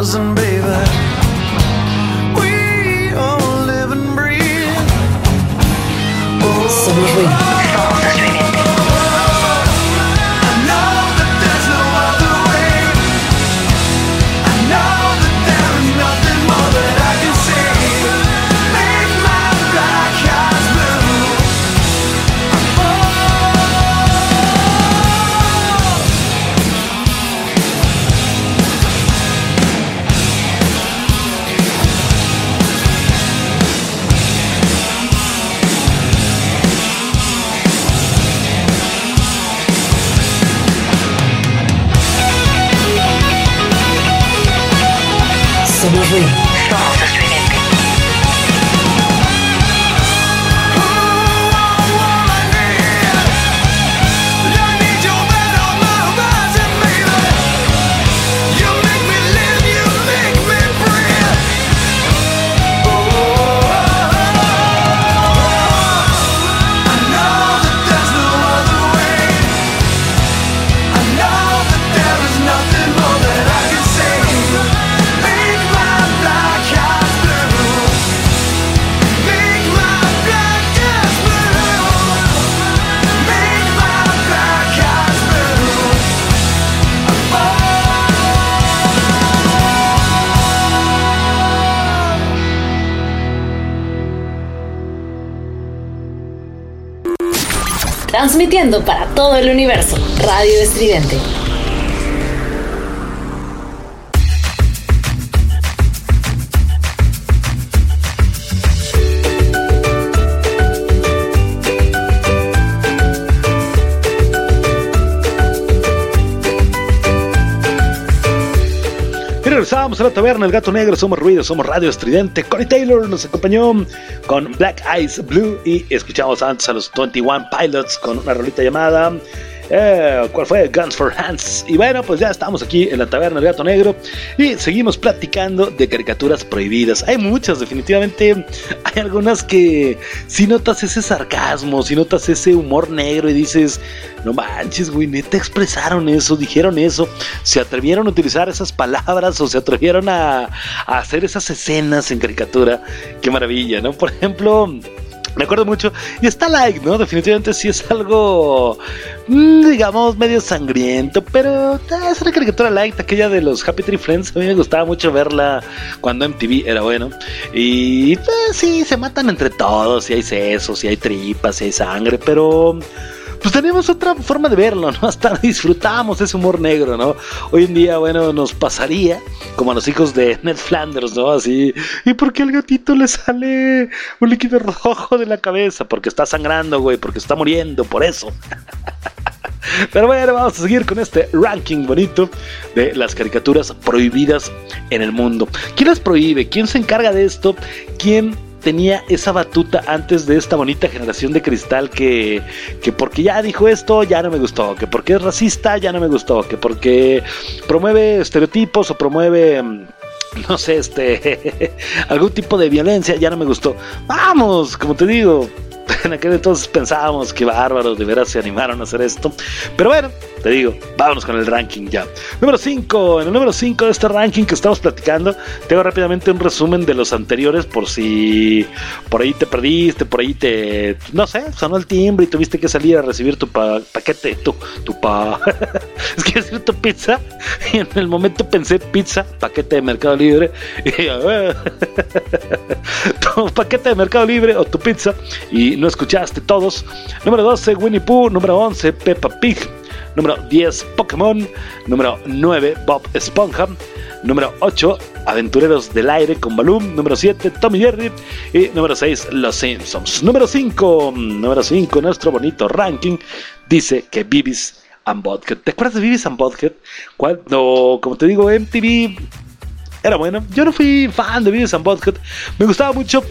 The Para todo el universo. Radio Estridente. Regresamos a la taberna, el gato negro, somos ruido, somos radio estridente. Connie Taylor nos acompañó con Black Eyes Blue y escuchamos antes a los 21 Pilots con una rolita llamada. Eh, ¿Cuál fue? Guns for Hands. Y bueno, pues ya estamos aquí en la taberna del gato negro y seguimos platicando de caricaturas prohibidas. Hay muchas, definitivamente. Hay algunas que si notas ese sarcasmo, si notas ese humor negro y dices, no manches, güey, neta expresaron eso, dijeron eso, se atrevieron a utilizar esas palabras o se atrevieron a, a hacer esas escenas en caricatura. Qué maravilla, ¿no? Por ejemplo, me acuerdo mucho, y está like, ¿no? Definitivamente sí es algo, mm, digamos, medio sangriento, pero es una caricatura light, aquella de los Happy Tree Friends. A mí me gustaba mucho verla cuando MTV era bueno. Y pues, sí, se matan entre todos, y hay sesos, y hay tripas, y hay sangre, pero pues tenemos otra forma de verlo, ¿no? Hasta disfrutamos ese humor negro, ¿no? Hoy en día, bueno, nos pasaría como a los hijos de Ned Flanders, ¿no? Así, ¿y por qué al gatito le sale un líquido rojo de la cabeza? Porque está sangrando, güey, porque está muriendo, por eso. Pero bueno, vamos a seguir con este ranking bonito de las caricaturas prohibidas en el mundo. ¿Quién las prohíbe? ¿Quién se encarga de esto? ¿Quién tenía esa batuta antes de esta bonita generación de cristal que, que porque ya dijo esto ya no me gustó, que porque es racista ya no me gustó, que porque promueve estereotipos o promueve mm, no sé, este algún tipo de violencia ya no me gustó. Vamos, como te digo, en aquel entonces pensábamos que bárbaros de veras se animaron a hacer esto. Pero bueno, te digo, vámonos con el ranking ya. Número 5, en el número 5 de este ranking que estamos platicando, tengo rápidamente un resumen de los anteriores por si por ahí te perdiste, por ahí te, no sé, sonó el timbre y tuviste que salir a recibir tu pa- paquete, tu, tu pa... es que decir tu pizza y en el momento pensé pizza, paquete de Mercado Libre y "Ah". tu paquete de Mercado Libre o tu pizza y no escuchaste todos. Número 12, Winnie Pooh. Número 11, Peppa Pig. Número 10, Pokémon. Número 9, Bob Esponja. Número 8, Aventureros del Aire con Balloon. Número 7, Tommy Jerry. Y número 6, Los Simpsons. Número 5, número 5, nuestro bonito ranking dice que Bibis and Butthead. ¿Te acuerdas de Bibis and Butthead? Cuando, como te digo, MTV era bueno. Yo no fui fan de Beavis and Butthead. Me gustaba mucho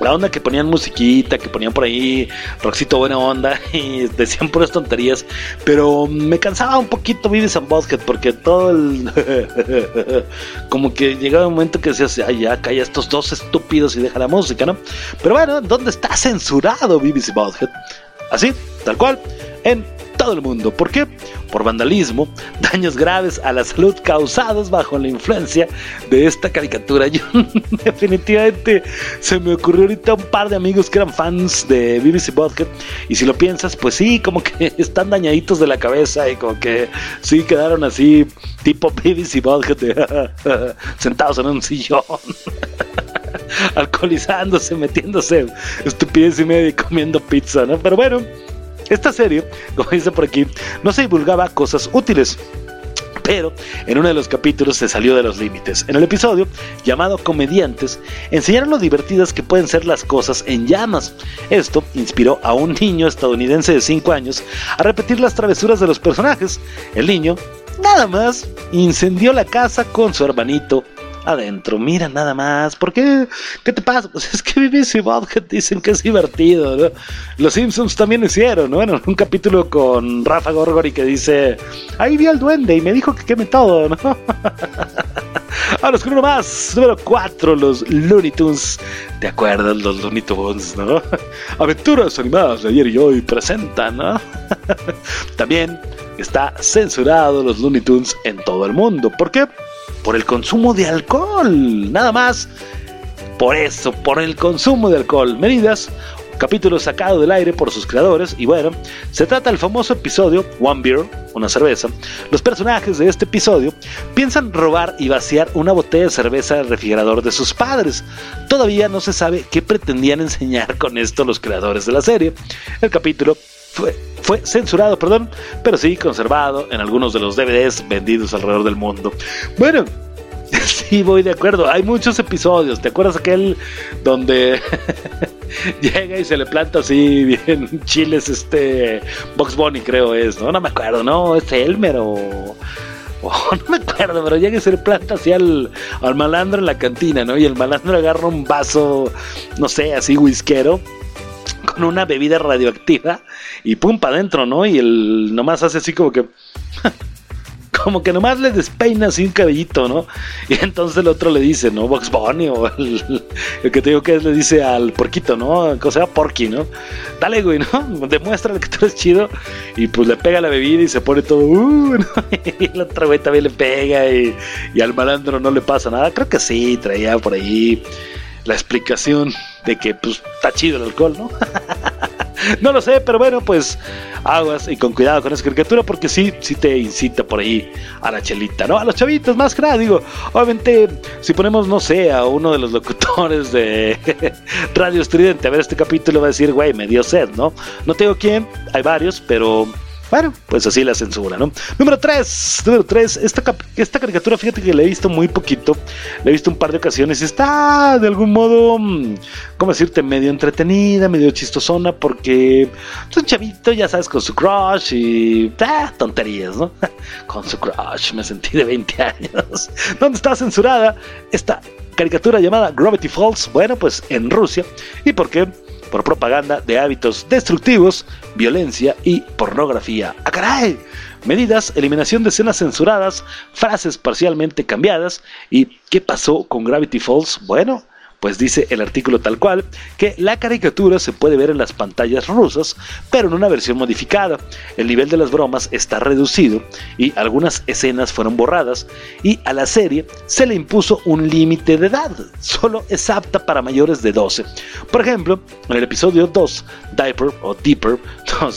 la onda que ponían musiquita, que ponían por ahí rockcito buena onda y decían puras tonterías. Pero me cansaba un poquito Beavis and Butthead porque todo el... como que llegaba un momento que decías, ay ya, calla estos dos estúpidos y deja la música, ¿no? Pero bueno, ¿dónde está censurado y Butthead? Así, tal cual, en todo el mundo. ¿Por qué? Por vandalismo, daños graves a la salud causados bajo la influencia de esta caricatura. Yo definitivamente se me ocurrió ahorita un par de amigos que eran fans de BBC Butthead y si lo piensas, pues sí, como que están dañaditos de la cabeza y como que sí quedaron así tipo BBC Butthead sentados en un sillón. alcoholizándose, metiéndose estupidez y media y comiendo pizza, ¿no? Pero bueno, esta serie, como dice por aquí, no se divulgaba cosas útiles. Pero en uno de los capítulos se salió de los límites. En el episodio, llamado Comediantes, enseñaron lo divertidas que pueden ser las cosas en llamas. Esto inspiró a un niño estadounidense de 5 años a repetir las travesuras de los personajes. El niño, nada más, incendió la casa con su hermanito adentro. Mira nada más. ¿Por qué? ¿Qué te pasa? Pues es que BBC y Vodka dicen que es divertido, ¿no? Los Simpsons también lo hicieron, ¿no? En un capítulo con Rafa Gorgori que dice, ahí vi al duende y me dijo que queme todo, ¿no? Ahora con uno más, número 4, los Looney Tunes. ¿Te acuerdas los Looney Tunes, no? Aventuras animadas de ayer y hoy presentan, ¿no? También está censurado los Looney Tunes en todo el mundo. ¿Por qué? Por el consumo de alcohol, nada más. Por eso, por el consumo de alcohol. Medidas capítulo sacado del aire por sus creadores y bueno, se trata del famoso episodio One Beer, una cerveza. Los personajes de este episodio piensan robar y vaciar una botella de cerveza del refrigerador de sus padres. Todavía no se sabe qué pretendían enseñar con esto los creadores de la serie. El capítulo fue, censurado, perdón, pero sí conservado en algunos de los DVDs vendidos alrededor del mundo. Bueno, Sí, voy de acuerdo. Hay muchos episodios. ¿Te acuerdas aquel donde llega y se le planta así bien chiles este Box Bunny creo es, ¿no? No me acuerdo, ¿no? Es Elmer o... o no me acuerdo, pero llega y se le planta así al, al malandro en la cantina, ¿no? Y el malandro agarra un vaso, no sé, así whiskero con una bebida radioactiva y pum para adentro, ¿no? Y él nomás hace así como que como que nomás le despeina así un cabellito, ¿no? Y entonces el otro le dice, ¿no? Box Bunny o el, el que te digo que es, le dice al porquito, ¿no? O sea, porqui, ¿no? Dale, güey, ¿no? Demuestra que tú eres chido y pues le pega la bebida y se pone todo, uh, ¿no? Y el otro güey también le pega y al malandro no le pasa nada. Creo que sí, traía por ahí la explicación de que pues está chido el alcohol, ¿no? no lo sé, pero bueno, pues aguas y con cuidado con esa caricatura porque sí, sí te incita por ahí a la chelita, ¿no? A los chavitos, más que nada, digo, obviamente, si ponemos, no sé, a uno de los locutores de Radio Estridente a ver este capítulo, va a decir, güey, me dio sed, ¿no? No tengo quién, hay varios, pero bueno, pues así la censura, ¿no? Número 3, número 3, esta, esta caricatura, fíjate que la he visto muy poquito, la he visto un par de ocasiones y está de algún modo, mm, ¿cómo decirte? Medio entretenida, medio chistosona, porque es un chavito, ya sabes, con su crush y ah, tonterías, ¿no? con su crush, me sentí de 20 años. ¿Dónde está censurada esta caricatura llamada Gravity Falls? Bueno, pues en Rusia. ¿Y por qué? Por propaganda de hábitos destructivos, violencia y pornografía. ¡Ah, caray! Medidas, eliminación de escenas censuradas, frases parcialmente cambiadas. ¿Y qué pasó con Gravity Falls? Bueno, pues dice el artículo tal cual que la caricatura se puede ver en las pantallas rusas, pero en una versión modificada. El nivel de las bromas está reducido y algunas escenas fueron borradas y a la serie se le impuso un límite de edad, solo es apta para mayores de 12. Por ejemplo, en el episodio 2, Diaper o Deeper,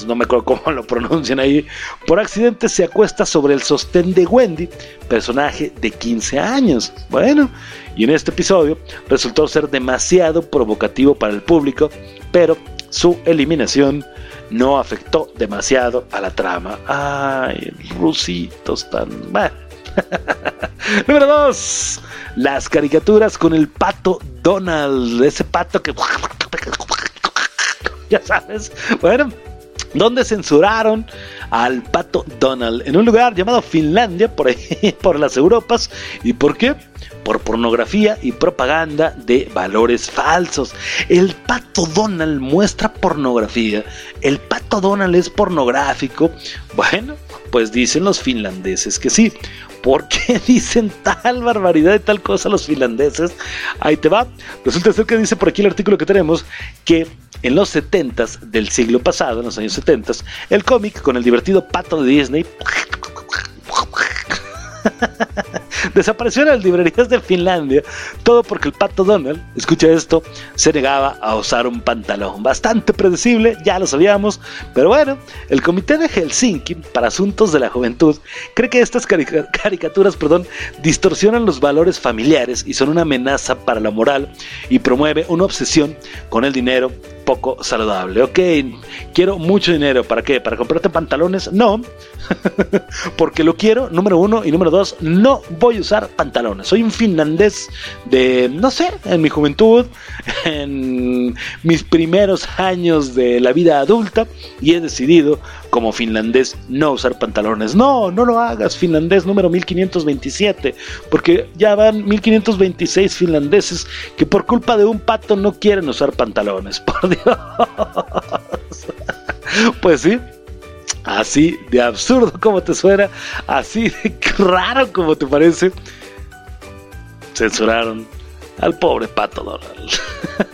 no, me acuerdo cómo lo pronuncian ahí, por accidente se acuesta sobre el sostén de Wendy, personaje de 15 años. Bueno, y en este episodio resultó ser demasiado provocativo para el público, pero su eliminación no afectó demasiado a la trama. Ay, rusitos tan... Bueno. Número 2. Las caricaturas con el pato Donald. Ese pato que... Ya sabes. Bueno, donde censuraron al pato Donald en un lugar llamado Finlandia, por ahí, por las Europas. ¿Y por qué? Por pornografía y propaganda de valores falsos. El pato Donald muestra pornografía. El pato Donald es pornográfico. Bueno, pues dicen los finlandeses que sí. ¿Por qué dicen tal barbaridad y tal cosa los finlandeses? Ahí te va. Resulta ser que dice por aquí el artículo que tenemos que en los 70 del siglo pasado, en los años 70, el cómic con el divertido pato de Disney desapareció en las librerías de Finlandia, todo porque el pato Donald, escucha esto, se negaba a usar un pantalón. Bastante predecible, ya lo sabíamos, pero bueno, el Comité de Helsinki para Asuntos de la Juventud cree que estas carica- caricaturas perdón, distorsionan los valores familiares y son una amenaza para la moral y promueve una obsesión con el dinero poco saludable. Ok, quiero mucho dinero. ¿Para qué? ¿Para comprarte pantalones? No, porque lo quiero, número uno, y número dos, no voy a usar pantalones. Soy un finlandés de, no sé, en mi juventud, en mis primeros años de la vida adulta, y he decidido como finlandés no usar pantalones. No, no lo hagas, finlandés número 1527, porque ya van 1526 finlandeses que por culpa de un pato no quieren usar pantalones. Por Dios. Pues sí, así de absurdo como te suena, así de raro como te parece, censuraron al pobre pato Donald.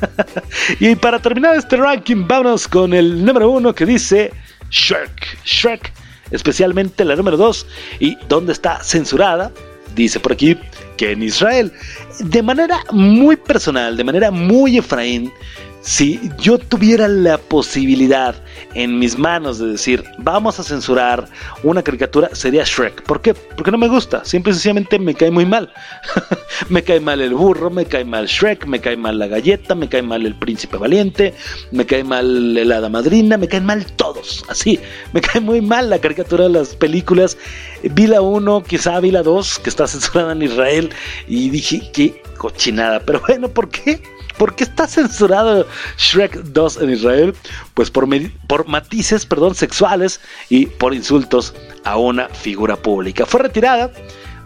y para terminar este ranking, vámonos con el número uno que dice Shrek. Shrek, especialmente la número dos. ¿Y dónde está censurada? Dice por aquí que en Israel. De manera muy personal, de manera muy Efraín, si yo tuviera la posibilidad en mis manos de decir, vamos a censurar una caricatura, sería Shrek. ¿Por qué? Porque no me gusta. Simple y sencillamente me cae muy mal. me cae mal el burro, me cae mal Shrek, me cae mal la galleta, me cae mal el príncipe valiente, me cae mal el hada madrina, me caen mal todos. Así, me cae muy mal la caricatura de las películas. Vi la 1, quizá vi la 2, que está censurada en Israel, y dije, qué cochinada. Pero bueno, ¿por qué? ¿Por qué está censurado Shrek 2 en Israel? Pues por, por matices perdón, sexuales y por insultos a una figura pública. Fue retirada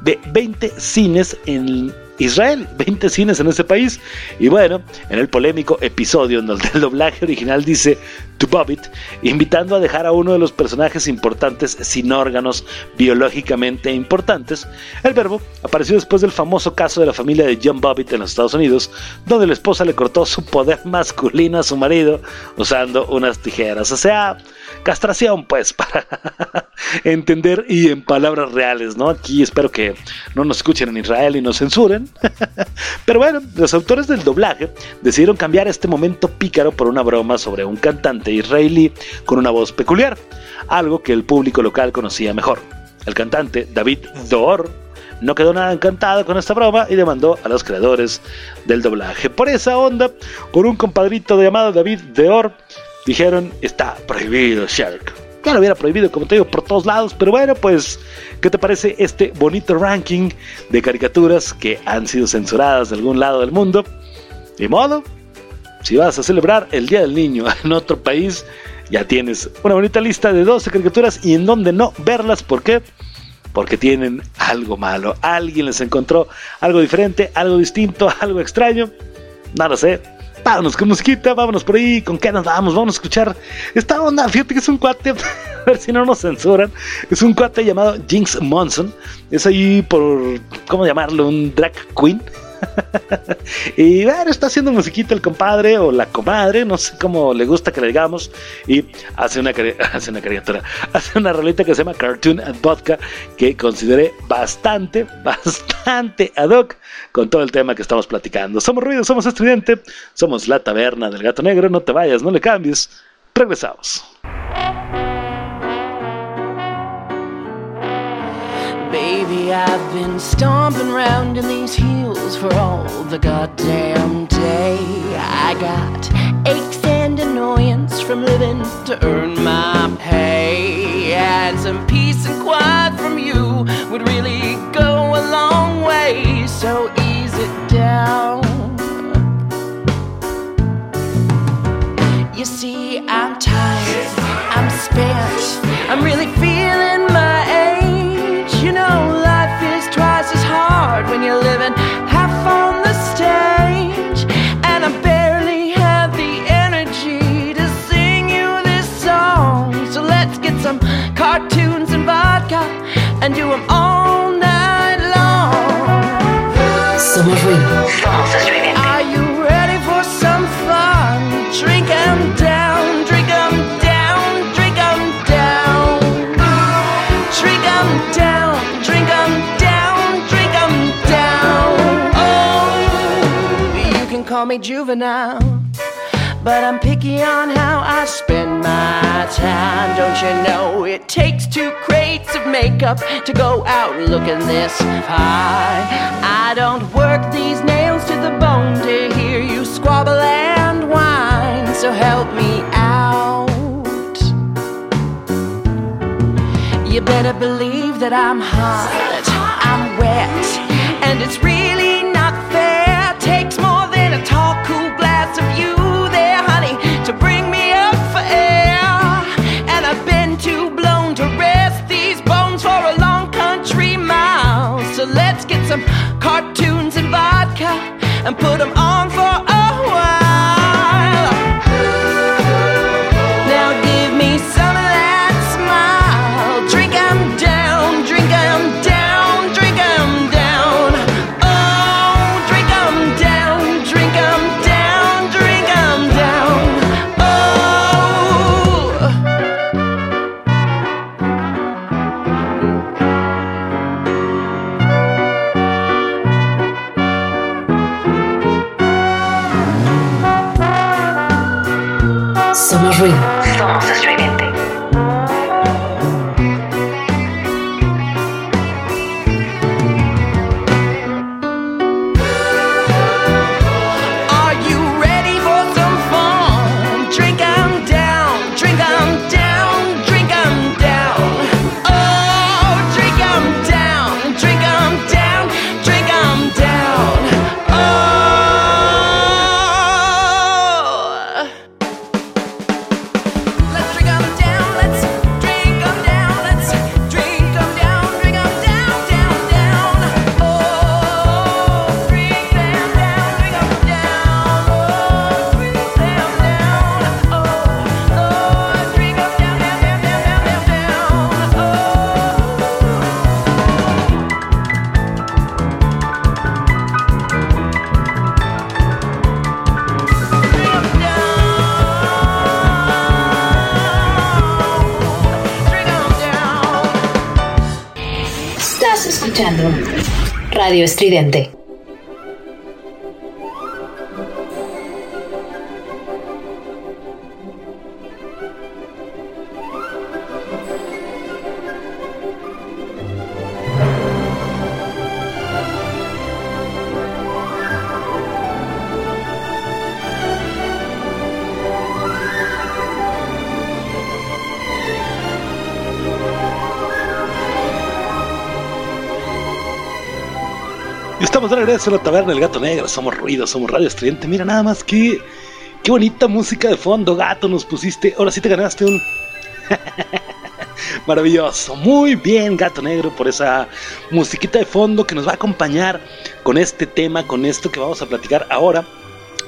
de 20 cines en Israel, 20 cines en ese país. Y bueno, en el polémico episodio en donde el doblaje original dice To Bobbit, invitando a dejar a uno de los personajes importantes sin órganos biológicamente importantes, el verbo apareció después del famoso caso de la familia de John Bobbitt en los Estados Unidos, donde la esposa le cortó su poder masculino a su marido usando unas tijeras. O sea, castración, pues, para entender y en palabras reales, ¿no? Aquí espero que no nos escuchen en Israel y nos censuren. Pero bueno, los autores del doblaje decidieron cambiar este momento pícaro por una broma sobre un cantante israelí con una voz peculiar, algo que el público local conocía mejor. El cantante David Door no quedó nada encantado con esta broma y demandó a los creadores del doblaje. Por esa onda, con un compadrito llamado David Deor, dijeron está prohibido Shark. Ya lo hubiera prohibido, como te digo, por todos lados, pero bueno, pues, ¿qué te parece este bonito ranking de caricaturas que han sido censuradas de algún lado del mundo? De modo, si vas a celebrar el Día del Niño en otro país, ya tienes una bonita lista de 12 caricaturas y en donde no verlas, ¿por qué? Porque tienen algo malo. Alguien les encontró algo diferente, algo distinto, algo extraño. Lo sé. Vámonos con musiquita, vámonos por ahí. ¿Con qué nos vamos? Vamos a escuchar esta onda. Fíjate que es un cuate, a ver si no nos censuran. Es un cuate llamado Jinx Monson. Es ahí por, ¿cómo llamarlo? Un drag queen. y bueno, está haciendo musiquita el compadre o la comadre, no sé cómo le gusta que le digamos, y hace una, hace una caricatura, hace una rolita que se llama Cartoon and Vodka, que consideré bastante, bastante ad hoc con todo el tema que estamos platicando. Somos ruido, somos estridente, somos la taberna del gato negro, no te vayas, no le cambies, regresamos. Baby, I've been stomping around in these heels for all the goddamn day. I got aches and annoyance from living to earn my pay. And some peace and quiet from you would really go a long way. So ease it down. You see, I'm tired, I'm spent, I'm really feeling. You know, life is twice as hard when you're living half on the stage. And I barely have the energy to sing you this song. So let's get some cartoons and vodka and do them all night long. Somos ruido. Me juvenile. But I'm picky on how I spend my time. Don't you know it takes two crates of makeup to go out looking this fine? I don't work these nails to the bone to hear you squabble and whine. So help me out. You better believe that I'm hot, I'm wet, and it's really not fair. Takes more than a cool of you there, honey, to bring me up for air. And I've been too blown to rest these bones for a long country mile. So let's get some cartoons and vodka and put them on for Somos Radio Estridente. De regreso en la taberna del gato negro. Somos ruido, somos radio estridente. Mira nada más que. Qué bonita música de fondo, gato, nos pusiste. Ahora sí te ganaste un. Maravilloso, muy bien, gato negro, por esa musiquita de fondo que nos va a acompañar con este tema, con esto que vamos a platicar ahora.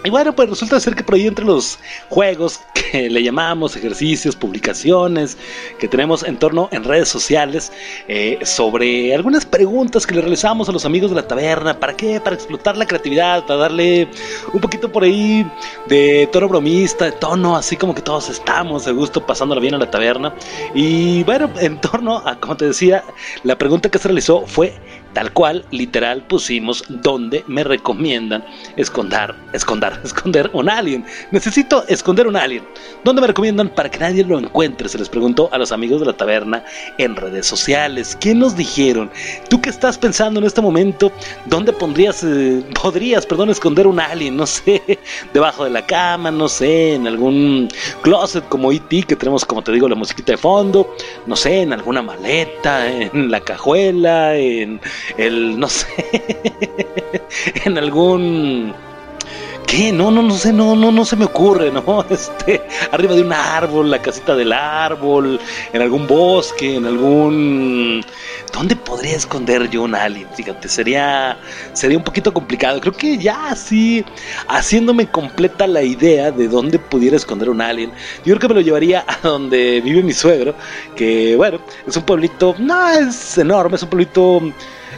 Y bueno, pues resulta ser que por ahí entre los juegos le llamamos ejercicios, publicaciones que tenemos en torno en redes sociales eh, sobre algunas preguntas que le realizamos a los amigos de la taberna. ¿Para qué? Para explotar la creatividad, para darle un poquito por ahí de tono bromista, de tono así como que todos estamos de gusto pasándola bien a la taberna. Y bueno, en torno a, como te decía, la pregunta que se realizó fue tal cual, literal, pusimos donde me recomiendan esconder, esconder, esconder un alien. Necesito esconder un alien. ¿Dónde me recomiendan para que nadie lo encuentre? Se les preguntó a los amigos de la taberna en redes sociales. ¿Qué nos dijeron? ¿Tú qué estás pensando en este momento? ¿Dónde pondrías, eh, podrías, perdón, esconder un alien? No sé, debajo de la cama, no sé, en algún closet como E.T. que tenemos, como te digo, la musiquita de fondo, no sé, en alguna maleta, en la cajuela, en el, no sé, en algún... ¿Qué? No, no, no sé, no, no, no se me ocurre, ¿no? Este, arriba de un árbol, la casita del árbol, en algún bosque, en algún... ¿Dónde podría esconder yo un alien? Fíjate, sería, sería un poquito complicado. Creo que ya así, haciéndome completa la idea de dónde pudiera esconder un alien, yo creo que me lo llevaría a donde vive mi suegro, que bueno, es un pueblito, no es enorme, es un pueblito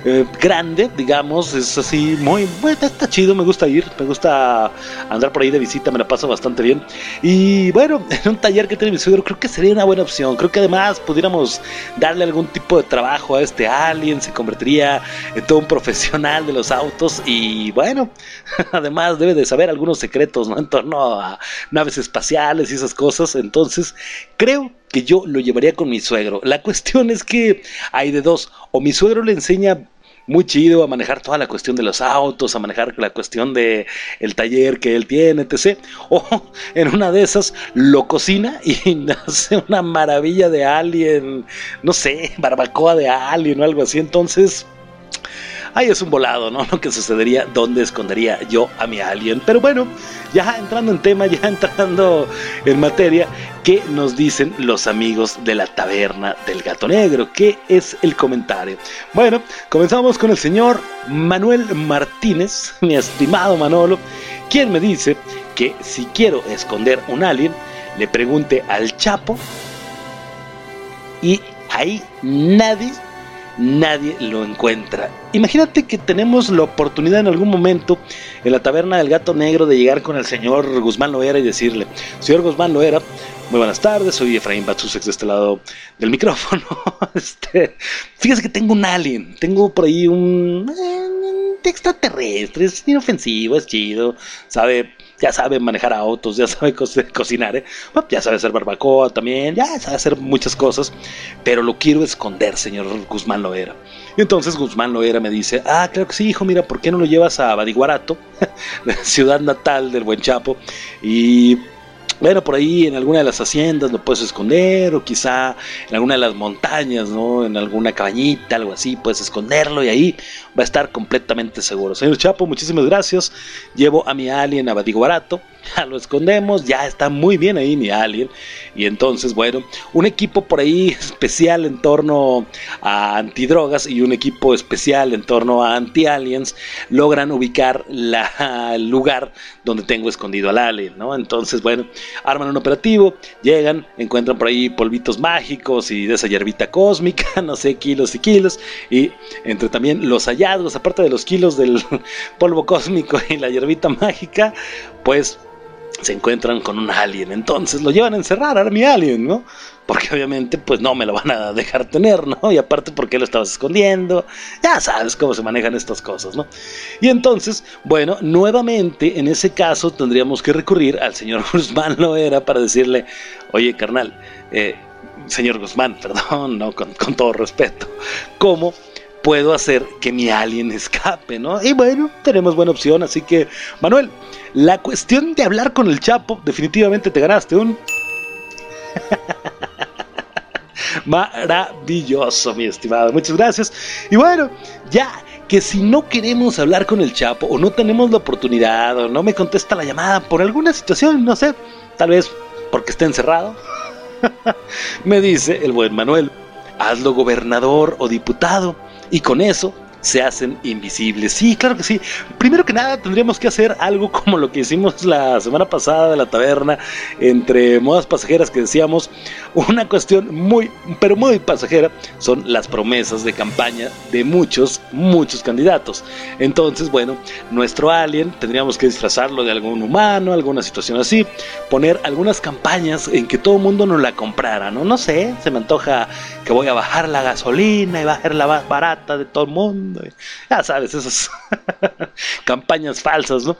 eh, grande, digamos, es así muy, bueno, está chido, me gusta ir, me gusta andar por ahí de visita, me la paso bastante bien. Y bueno, en un taller que tiene mi suegro, creo que sería una buena opción. Creo que además pudiéramos darle algún tipo de trabajo a este alien, se convertiría en todo un profesional de los autos y bueno, además debe de saber algunos secretos ¿no? en torno a naves espaciales y esas cosas. Entonces, creo que yo lo llevaría con mi suegro. La cuestión es que hay de dos, o mi suegro le enseña muy chido a manejar toda la cuestión de los autos, a manejar la cuestión de el taller que él tiene, etc. O en una de esas lo cocina y hace una maravilla de alien, no sé, barbacoa de alien o algo así. Entonces, ahí es un volado, ¿no? Lo que sucedería, dónde escondería yo a mi alien. Pero bueno, ya entrando en tema, ya entrando en materia, ¿qué nos dicen los amigos de la taberna del gato negro? ¿Qué es el comentario? Bueno, comenzamos con el señor Manuel Martínez, mi estimado Manolo, quien me dice que si quiero esconder un alien, le pregunte al Chapo y ahí nadie, nadie lo encuentra. Imagínate que tenemos la oportunidad en algún momento en la taberna del gato negro de llegar con el señor Guzmán Loera y decirle, señor Guzmán Loera, muy buenas tardes, soy Efraín Batsusek de este lado del micrófono. Este, fíjese que tengo un alien, tengo por ahí un, eh, un extraterrestre, es inofensivo, es chido, sabe ya sabe manejar autos, ya sabe co cocinar, ¿eh? ya sabe hacer barbacoa también, ya sabe hacer muchas cosas, pero lo quiero esconder, señor Guzmán Loera. Y entonces Guzmán Loera me dice, ah, claro que sí, hijo, mira, ¿por qué no lo llevas a Badiguarato, ciudad natal del Buen Chapo? Y bueno, por ahí en alguna de las haciendas lo puedes esconder, o quizá en alguna de las montañas, ¿no? En alguna cabañita, algo así, puedes esconderlo y ahí va a estar completamente seguro. Señor Chapo, muchísimas gracias. Llevo a mi alien a Badigo Barato, ya lo escondemos, ya está muy bien ahí mi alien. Y entonces, bueno, un equipo por ahí especial en torno a antidrogas y un equipo especial en torno a anti-aliens logran ubicar la, el lugar donde tengo escondido al alien, ¿no? Entonces, bueno, arman un operativo, llegan, encuentran por ahí polvitos mágicos y de esa hierbita cósmica, no sé, kilos y kilos, y entre también los hallazgos, aparte de los kilos del polvo cósmico y la hierbita mágica, pues se encuentran con un alien. Entonces lo llevan a encerrar a mi alien, ¿no? Porque obviamente pues no me lo van a dejar tener, ¿no? Y aparte porque lo estabas escondiendo. Ya sabes cómo se manejan estas cosas, ¿no? Y entonces, bueno, nuevamente en ese caso tendríamos que recurrir al señor Guzmán Loera para decirle, oye carnal, eh, señor Guzmán, perdón, no, con, con todo respeto, ¿cómo? Puedo hacer que mi alien escape, ¿no? Y bueno, tenemos buena opción, así que, Manuel, la cuestión de hablar con el Chapo, definitivamente te ganaste un... Maravilloso, mi estimado. Muchas gracias. Y bueno, ya que si no queremos hablar con el Chapo o no tenemos la oportunidad o no me contesta la llamada por alguna situación, no sé, tal vez porque está encerrado, me dice el buen Manuel, hazlo gobernador o diputado y con eso se hacen invisibles. Sí, claro que sí. Primero que nada tendríamos que hacer algo como lo que hicimos la semana pasada de la taberna entre modas pasajeras que decíamos, una cuestión muy, pero muy pasajera son las promesas de campaña de muchos, muchos candidatos. Entonces, bueno, nuestro alien tendríamos que disfrazarlo de algún humano, alguna situación así, poner algunas campañas en que todo el mundo nos la comprara, ¿no? No sé, se me antoja que voy a bajar la gasolina y bajar la más barata de todo el Ya sabes, esas campañas falsas, ¿no?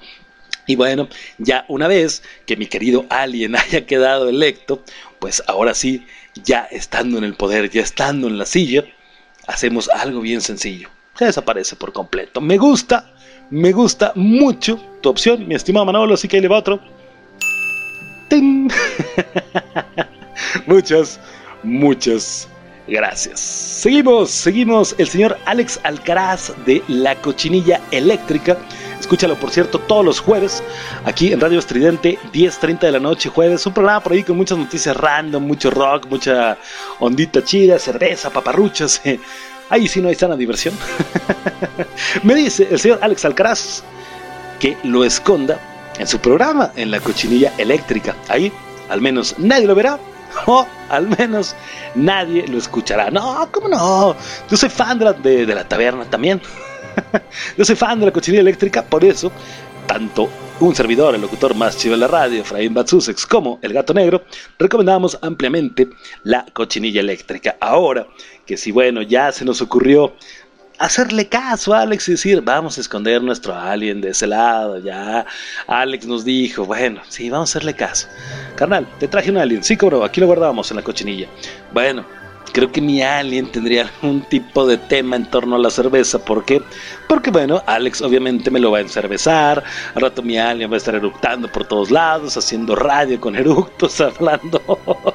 Y bueno, ya una vez que mi querido alien haya quedado electo, pues ahora sí, ya estando en el poder, ya estando en la silla, hacemos algo bien sencillo. Se desaparece por completo. Me gusta, me gusta mucho tu opción, mi estimado Manolo, así que ahí le va otro. Muchas, muchas Gracias. Seguimos, seguimos. El señor Alex Alcaraz de La Cochinilla Eléctrica. Escúchalo, por cierto, todos los jueves aquí en Radio Estridente, 10.30 de la noche, jueves. Un programa por ahí con muchas noticias random, mucho rock, mucha ondita chida, cerveza, paparruchas. Ahí sí no hay sana diversión. Me dice el señor Alex Alcaraz que lo esconda en su programa, en La Cochinilla Eléctrica. Ahí, al menos nadie lo verá, o al menos nadie lo escuchará. No, ¿cómo no? Yo soy fan de la, de, la taberna también. Yo soy fan de la cochinilla eléctrica, por eso, tanto un servidor, el locutor más chido de la radio, Efraín Batsusex, como el gato negro, recomendamos ampliamente la cochinilla eléctrica. Ahora que si, bueno, ya se nos ocurrió hacerle caso a Alex y decir, vamos a esconder nuestro alien de ese lado, ya. Alex nos dijo, bueno, sí, vamos a hacerle caso. Carnal, te traje un alien, sí, cobro, aquí lo guardábamos en la cochinilla. Bueno, creo que mi alien tendría algún tipo de tema en torno a la cerveza. ¿Por qué? Porque, bueno, Alex obviamente me lo va a encervezar. Al rato mi alien va a estar eructando por todos lados, haciendo radio con eructos, hablando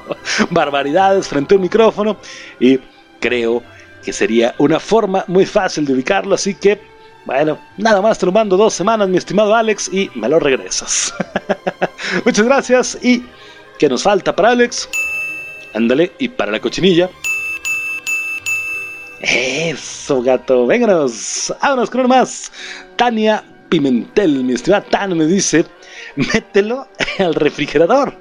barbaridades frente a un micrófono. Y creo que sería una forma muy fácil de ubicarlo, así que, bueno, nada más te lo mando dos semanas, mi estimado Alex, y me lo regresas. Muchas gracias, y ¿qué nos falta para Alex? Ándale, y para la cochinilla. Eso, gato. Vénganos. Vámonos con uno más. Tania Pimentel, mi estimada Tania, me dice: mételo al refrigerador.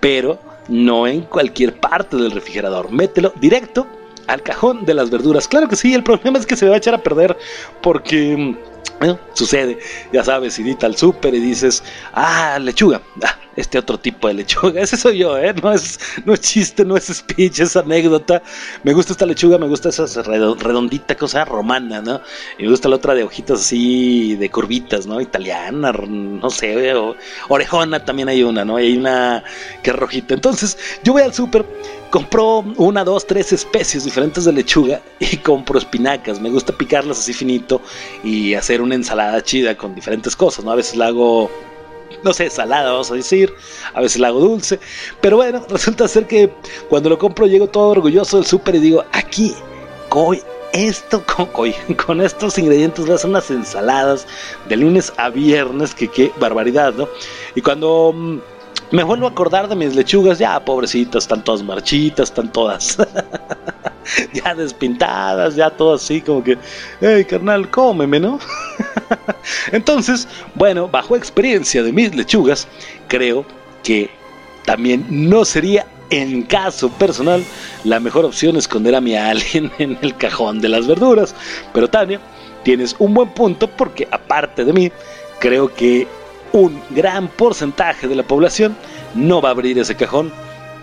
Pero no en cualquier parte del refrigerador. Mételo directo al cajón de las verduras. Claro que sí, el problema es que se va a echar a perder porque. Bueno, sucede, ya sabes, irita al súper y dices, ah, lechuga, ah, este otro tipo de lechuga, ese soy yo, ¿eh? No es, no es chiste, no es speech, es anécdota. Me gusta esta lechuga, me gusta esa redo- redondita cosa romana, ¿no? Y me gusta la otra de hojitas así, de curvitas, ¿no? Italiana, no sé, orejona también hay una, ¿no? Y hay una que es rojita. Entonces, yo voy al súper, compro una, dos, tres especies diferentes de lechuga y compro espinacas. Me gusta picarlas así finito y hacer una ensalada chida con diferentes cosas, ¿no? A veces la hago no sé, salada, vamos a decir, a veces la hago dulce, pero bueno, resulta ser que cuando lo compro llego todo orgulloso del súper y digo, aquí, coi, esto con, con estos ingredientes voy a unas ensaladas de lunes a viernes, que qué barbaridad, ¿no? Y cuando mm, me vuelvo a acordar de mis lechugas, ya pobrecitas, están todas marchitas, están todas ya despintadas, ya todo así como que, hey carnal, cómeme, ¿no? Entonces, bueno, bajo experiencia de mis lechugas, creo que también no sería en caso personal la mejor opción esconder a mi alien en el cajón de las verduras. Pero Tania, tienes un buen punto porque aparte de mí, creo que un gran porcentaje de la población no va a abrir ese cajón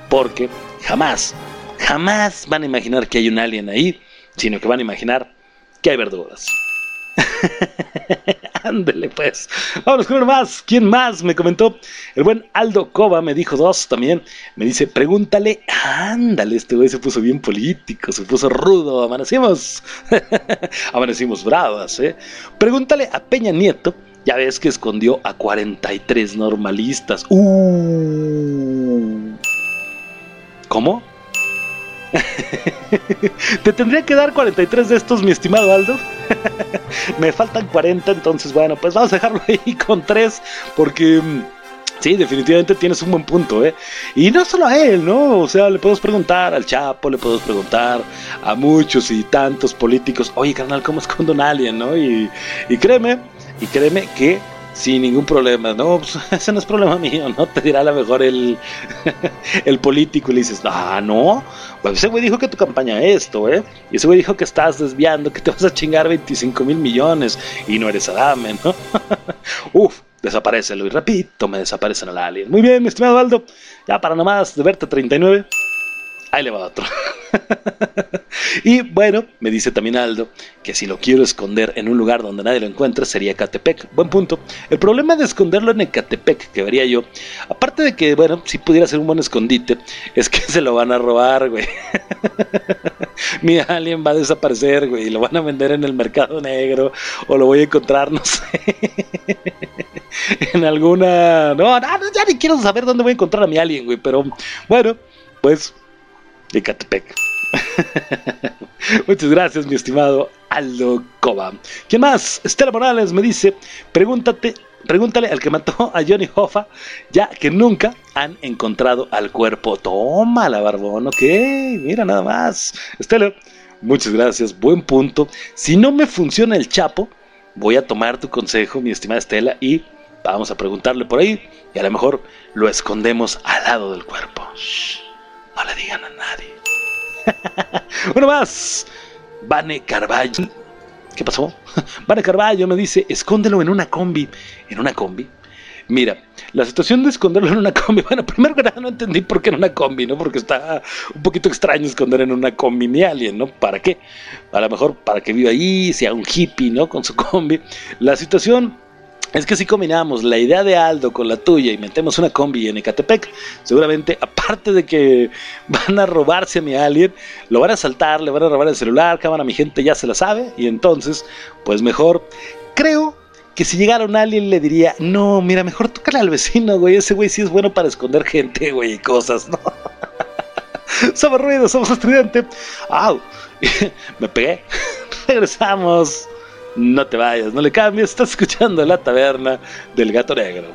porque jamás, jamás van a imaginar que hay un alien ahí, sino que van a imaginar que hay verduras. Ándele pues. Vámonos con uno más. ¿Quién más? Me comentó. El buen Aldo Cova me dijo dos también. Me dice, pregúntale. Ándale, este güey se puso bien político, se puso rudo. Amanecimos. Amanecimos bravas, ¿eh? Pregúntale a Peña Nieto. Ya ves que escondió a 43 normalistas. Uh. ¿Cómo? Te tendría que dar 43 de estos, mi estimado Aldo. Me faltan 40, entonces bueno, pues vamos a dejarlo ahí con 3 porque... mm, Sí, definitivamente tienes un buen punto, ¿eh? Y no solo a él, ¿no? O sea, le podemos preguntar al Chapo, le podemos preguntar a muchos y tantos políticos, oye, carnal, ¿cómo escondo a alguien, no? Y, y créeme, y créeme que sin ningún problema, no, pues, ese no es problema mío, ¿no? Te dirá a lo mejor el, el político y le dices, ah, no, pues ese güey dijo que tu campaña es esto, ¿eh? Y ese güey dijo que estás desviando, que te vas a chingar 25 mil millones y no eres Adame, ¿no? Uf, desaparecelo y repito, me desaparecen al alien. Muy bien, mi estimado Aldo, ya para nomás de verte 39, ahí le va otro. y bueno, me dice también Aldo que si lo quiero esconder en un lugar donde nadie lo encuentre sería Ecatepec. Buen punto. El problema de esconderlo en Ecatepec, que vería yo, aparte de que, bueno, si pudiera ser un buen escondite, es que se lo van a robar, güey. Mi alien va a desaparecer, güey, y lo van a vender en el mercado negro, o lo voy a encontrar, no sé, en alguna... No, no, ya ni quiero saber dónde voy a encontrar a mi alien, güey, pero bueno, pues, Ecatepec. Muchas gracias, mi estimado Aldo Cova. ¿Quién más? Estela Morales me dice, pregúntate, pregúntale al que mató a Johnny Hoffa, ya que nunca han encontrado al cuerpo. Toma la barbón, ok, mira nada más. Estela, muchas gracias, buen punto. Si no me funciona el chapo, voy a tomar tu consejo, mi estimada Estela, y vamos a preguntarle por ahí, y a lo mejor lo escondemos al lado del cuerpo. Shh, no le digan a nadie. Uno más. Vane Carballo. ¿Qué pasó? Vane Carballo me dice, escóndelo en una combi. ¿En una combi? Mira, la situación de esconderlo en una combi, bueno, primero que nada no entendí por qué en una combi, ¿no? Porque está un poquito extraño esconder en una combi mi alien, ¿no? ¿Para qué? A lo mejor para que viva ahí, sea un hippie, ¿no? Con su combi. La situación es que si combinamos la idea de Aldo con la tuya y metemos una combi en Ecatepec, seguramente, aparte de que van a robarse a mi alien, lo van a saltar, le van a robar el celular, cámara, mi gente ya se la sabe, y entonces, pues mejor, creo que si llegara un alien le diría, no, mira, mejor tócale al vecino, güey, ese güey sí es bueno para esconder gente, güey, y cosas, ¿no? somos ruido, somos estridente. ¡Au! Me pegué. Regresamos. No te vayas, no le cambies. Estás escuchando la taberna del gato negro.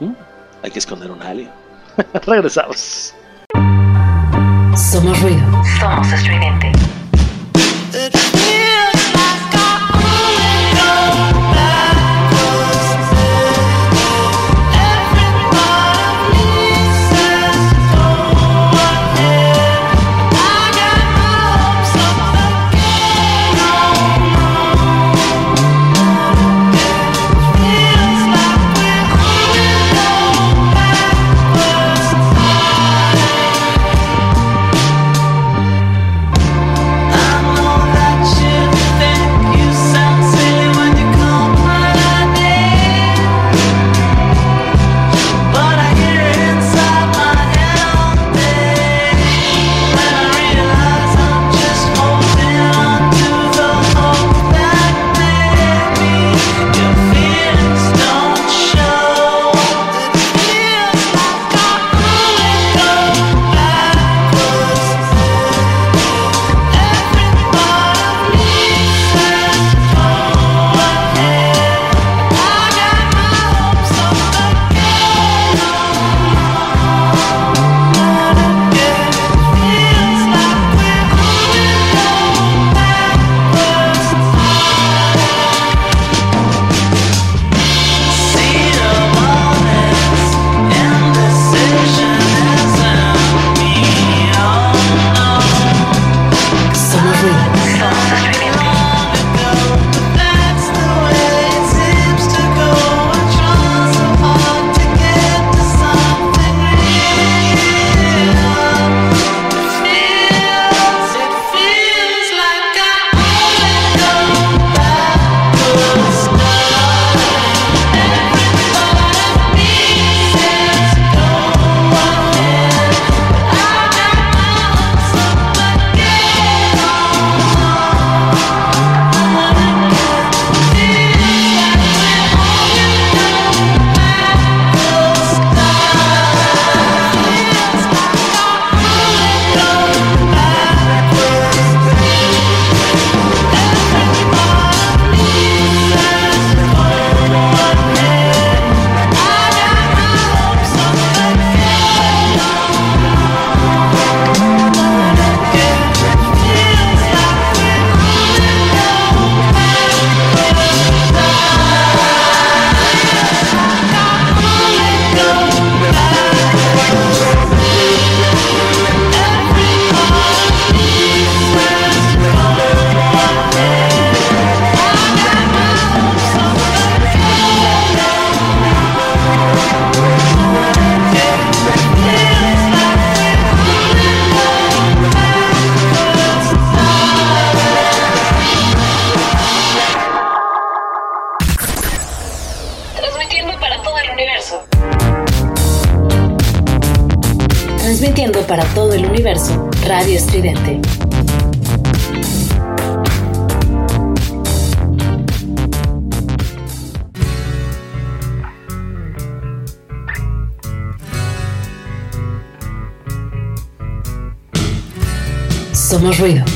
¿Mm? Hay que esconder un alien. Regresamos. Somos ruido. Somos estridente. Somos ruido.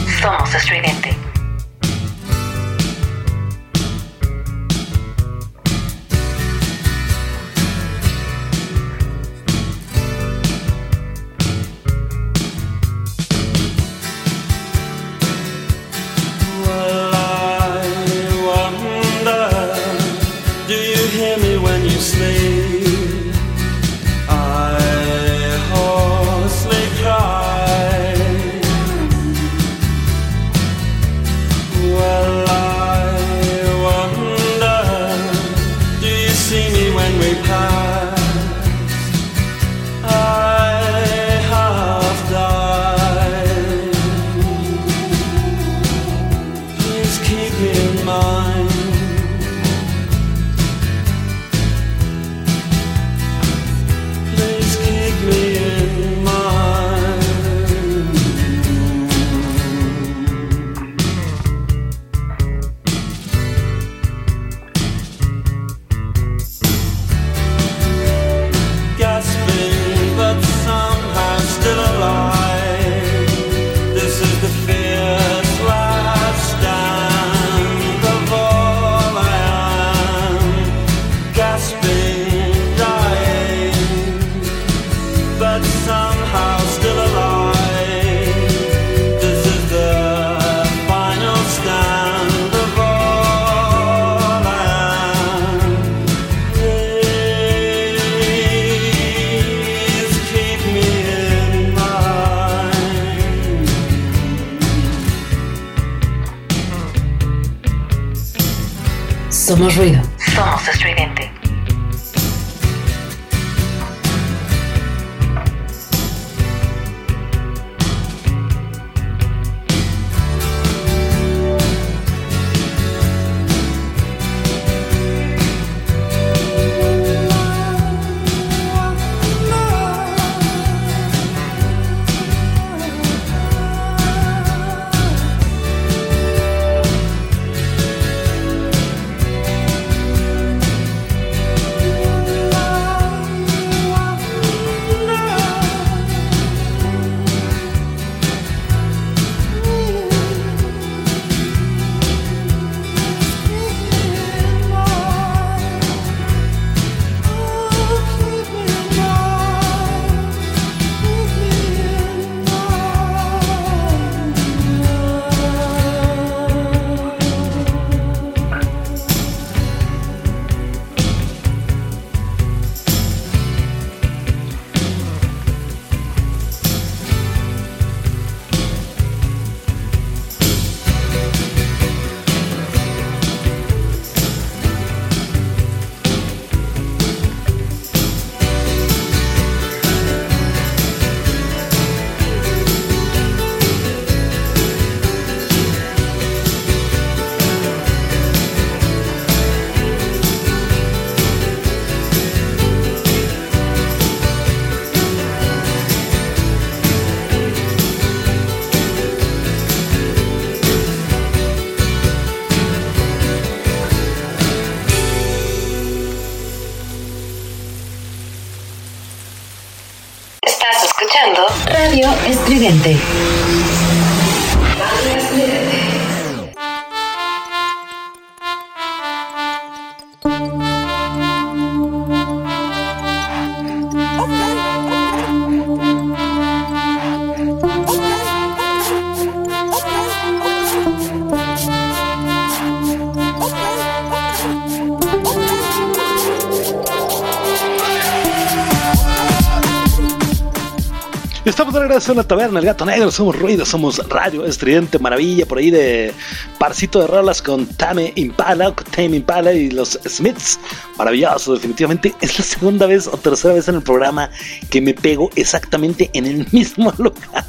En la taberna, el gato negro, somos ruido, somos radio, estridente, maravilla, por ahí de parcito de rolas con Tame Impala, con Tame Impala y los Smiths. Maravilloso, definitivamente. Es la segunda vez o tercera vez en el programa que me pego exactamente en el mismo lugar.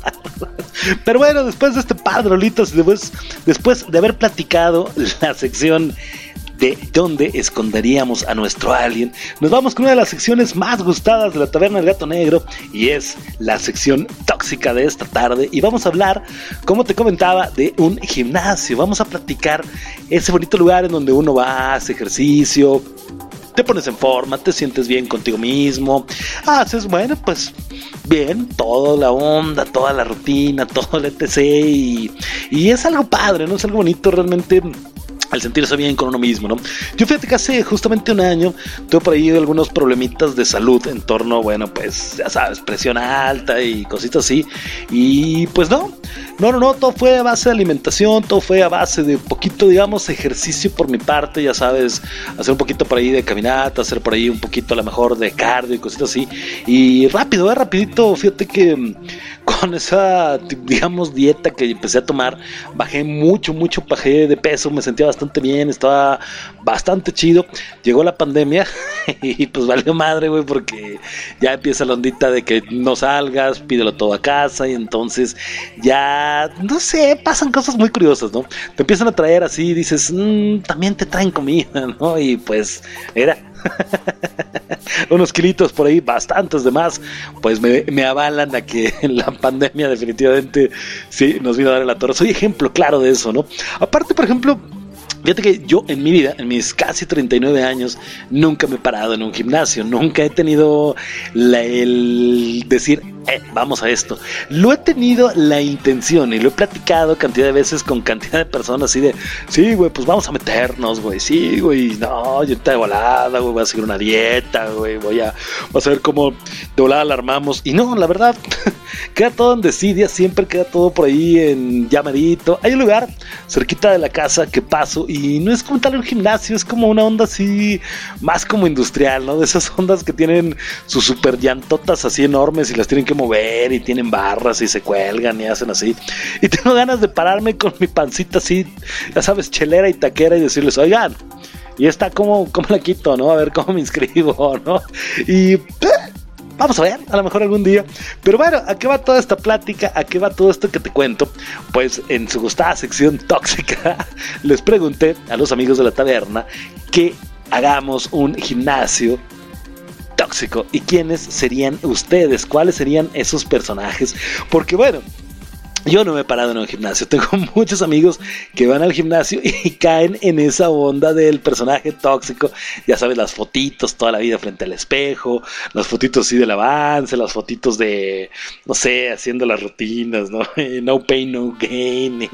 Pero bueno, después de este par de después, después de haber platicado la sección de dónde esconderíamos a nuestro alien, nos vamos con una de las secciones más gustadas de la Taberna del Gato Negro y es la sección tóxica de esta tarde y vamos a hablar, como te comentaba, de un gimnasio. Vamos a platicar ese bonito lugar en donde uno va, hace ejercicio, te pones en forma, te sientes bien contigo mismo, haces, bueno, pues bien, toda la onda, toda la rutina, todo el etc. Y, y es algo padre, ¿no? Es algo bonito realmente al sentirse bien con uno mismo, ¿no? Yo fíjate que hace justamente un año tuve por ahí algunos problemitas de salud en torno, bueno, pues ya sabes, presión alta y cositas así. Y pues no, no, no, no, todo fue a base de alimentación, todo fue a base de poquito, digamos, ejercicio por mi parte, ya sabes, hacer un poquito por ahí de caminata, hacer por ahí un poquito a lo mejor de cardio y cositas así. Y rápido, eh, rapidito, fíjate que con esa, digamos, dieta que empecé a tomar, bajé mucho, mucho, bajé de peso, me sentía bastante bien, estaba bastante chido. Llegó la pandemia y pues valió madre, güey, porque ya empieza la ondita de que no salgas, pídelo todo a casa y entonces ya, no sé, pasan cosas muy curiosas, ¿no? Te empiezan a traer así, dices, "Mm, también te traen comida, ¿no? Y pues era unos kilitos por ahí, bastantes de más, pues me, me avalan a que la pandemia definitivamente sí nos vino a dar en la torre. Soy ejemplo claro de eso, ¿no? Aparte, por ejemplo, Fíjate que yo en mi vida, en mis casi 39 años, nunca me he parado en un gimnasio, nunca he tenido la- el decir, eh, vamos a esto. Lo he tenido la intención y lo he platicado cantidad de veces con cantidad de personas así de, sí, güey, pues vamos a meternos, güey, sí, güey, no, yo te de volada, güey, voy a seguir una dieta, güey, voy a, vamos a ver cómo de volada la armamos. Y no, la verdad, queda todo en desidia, siempre queda todo por ahí en llamadito. Hay un lugar cerquita de la casa que paso y no es como tal un gimnasio, es como una onda así, más como industrial, ¿no? De esas ondas que tienen sus super llantotas así enormes y las tienen que mover y tienen barras y se cuelgan y hacen así. Y tengo ganas de pararme con mi pancita así, ya sabes, chelera y taquera y decirles, oigan, Y está como, como la quito, ¿no? A ver cómo me inscribo, ¿no? Y eh, vamos a ver, a lo mejor algún día. Pero bueno, ¿a qué va toda esta plática? ¿A qué va todo esto que te cuento? Pues en su gustada sección tóxica les pregunté a los amigos de la taberna que hagamos un gimnasio tóxico. ¿Y quiénes serían ustedes? ¿Cuáles serían esos personajes? Porque bueno, yo no me he parado en un gimnasio. Tengo muchos amigos que van al gimnasio y caen en esa onda del personaje tóxico. Ya sabes, las fotitos toda la vida frente al espejo, las fotitos así del avance, las fotitos de, no sé, haciendo las rutinas, ¿no? No pain, no gain.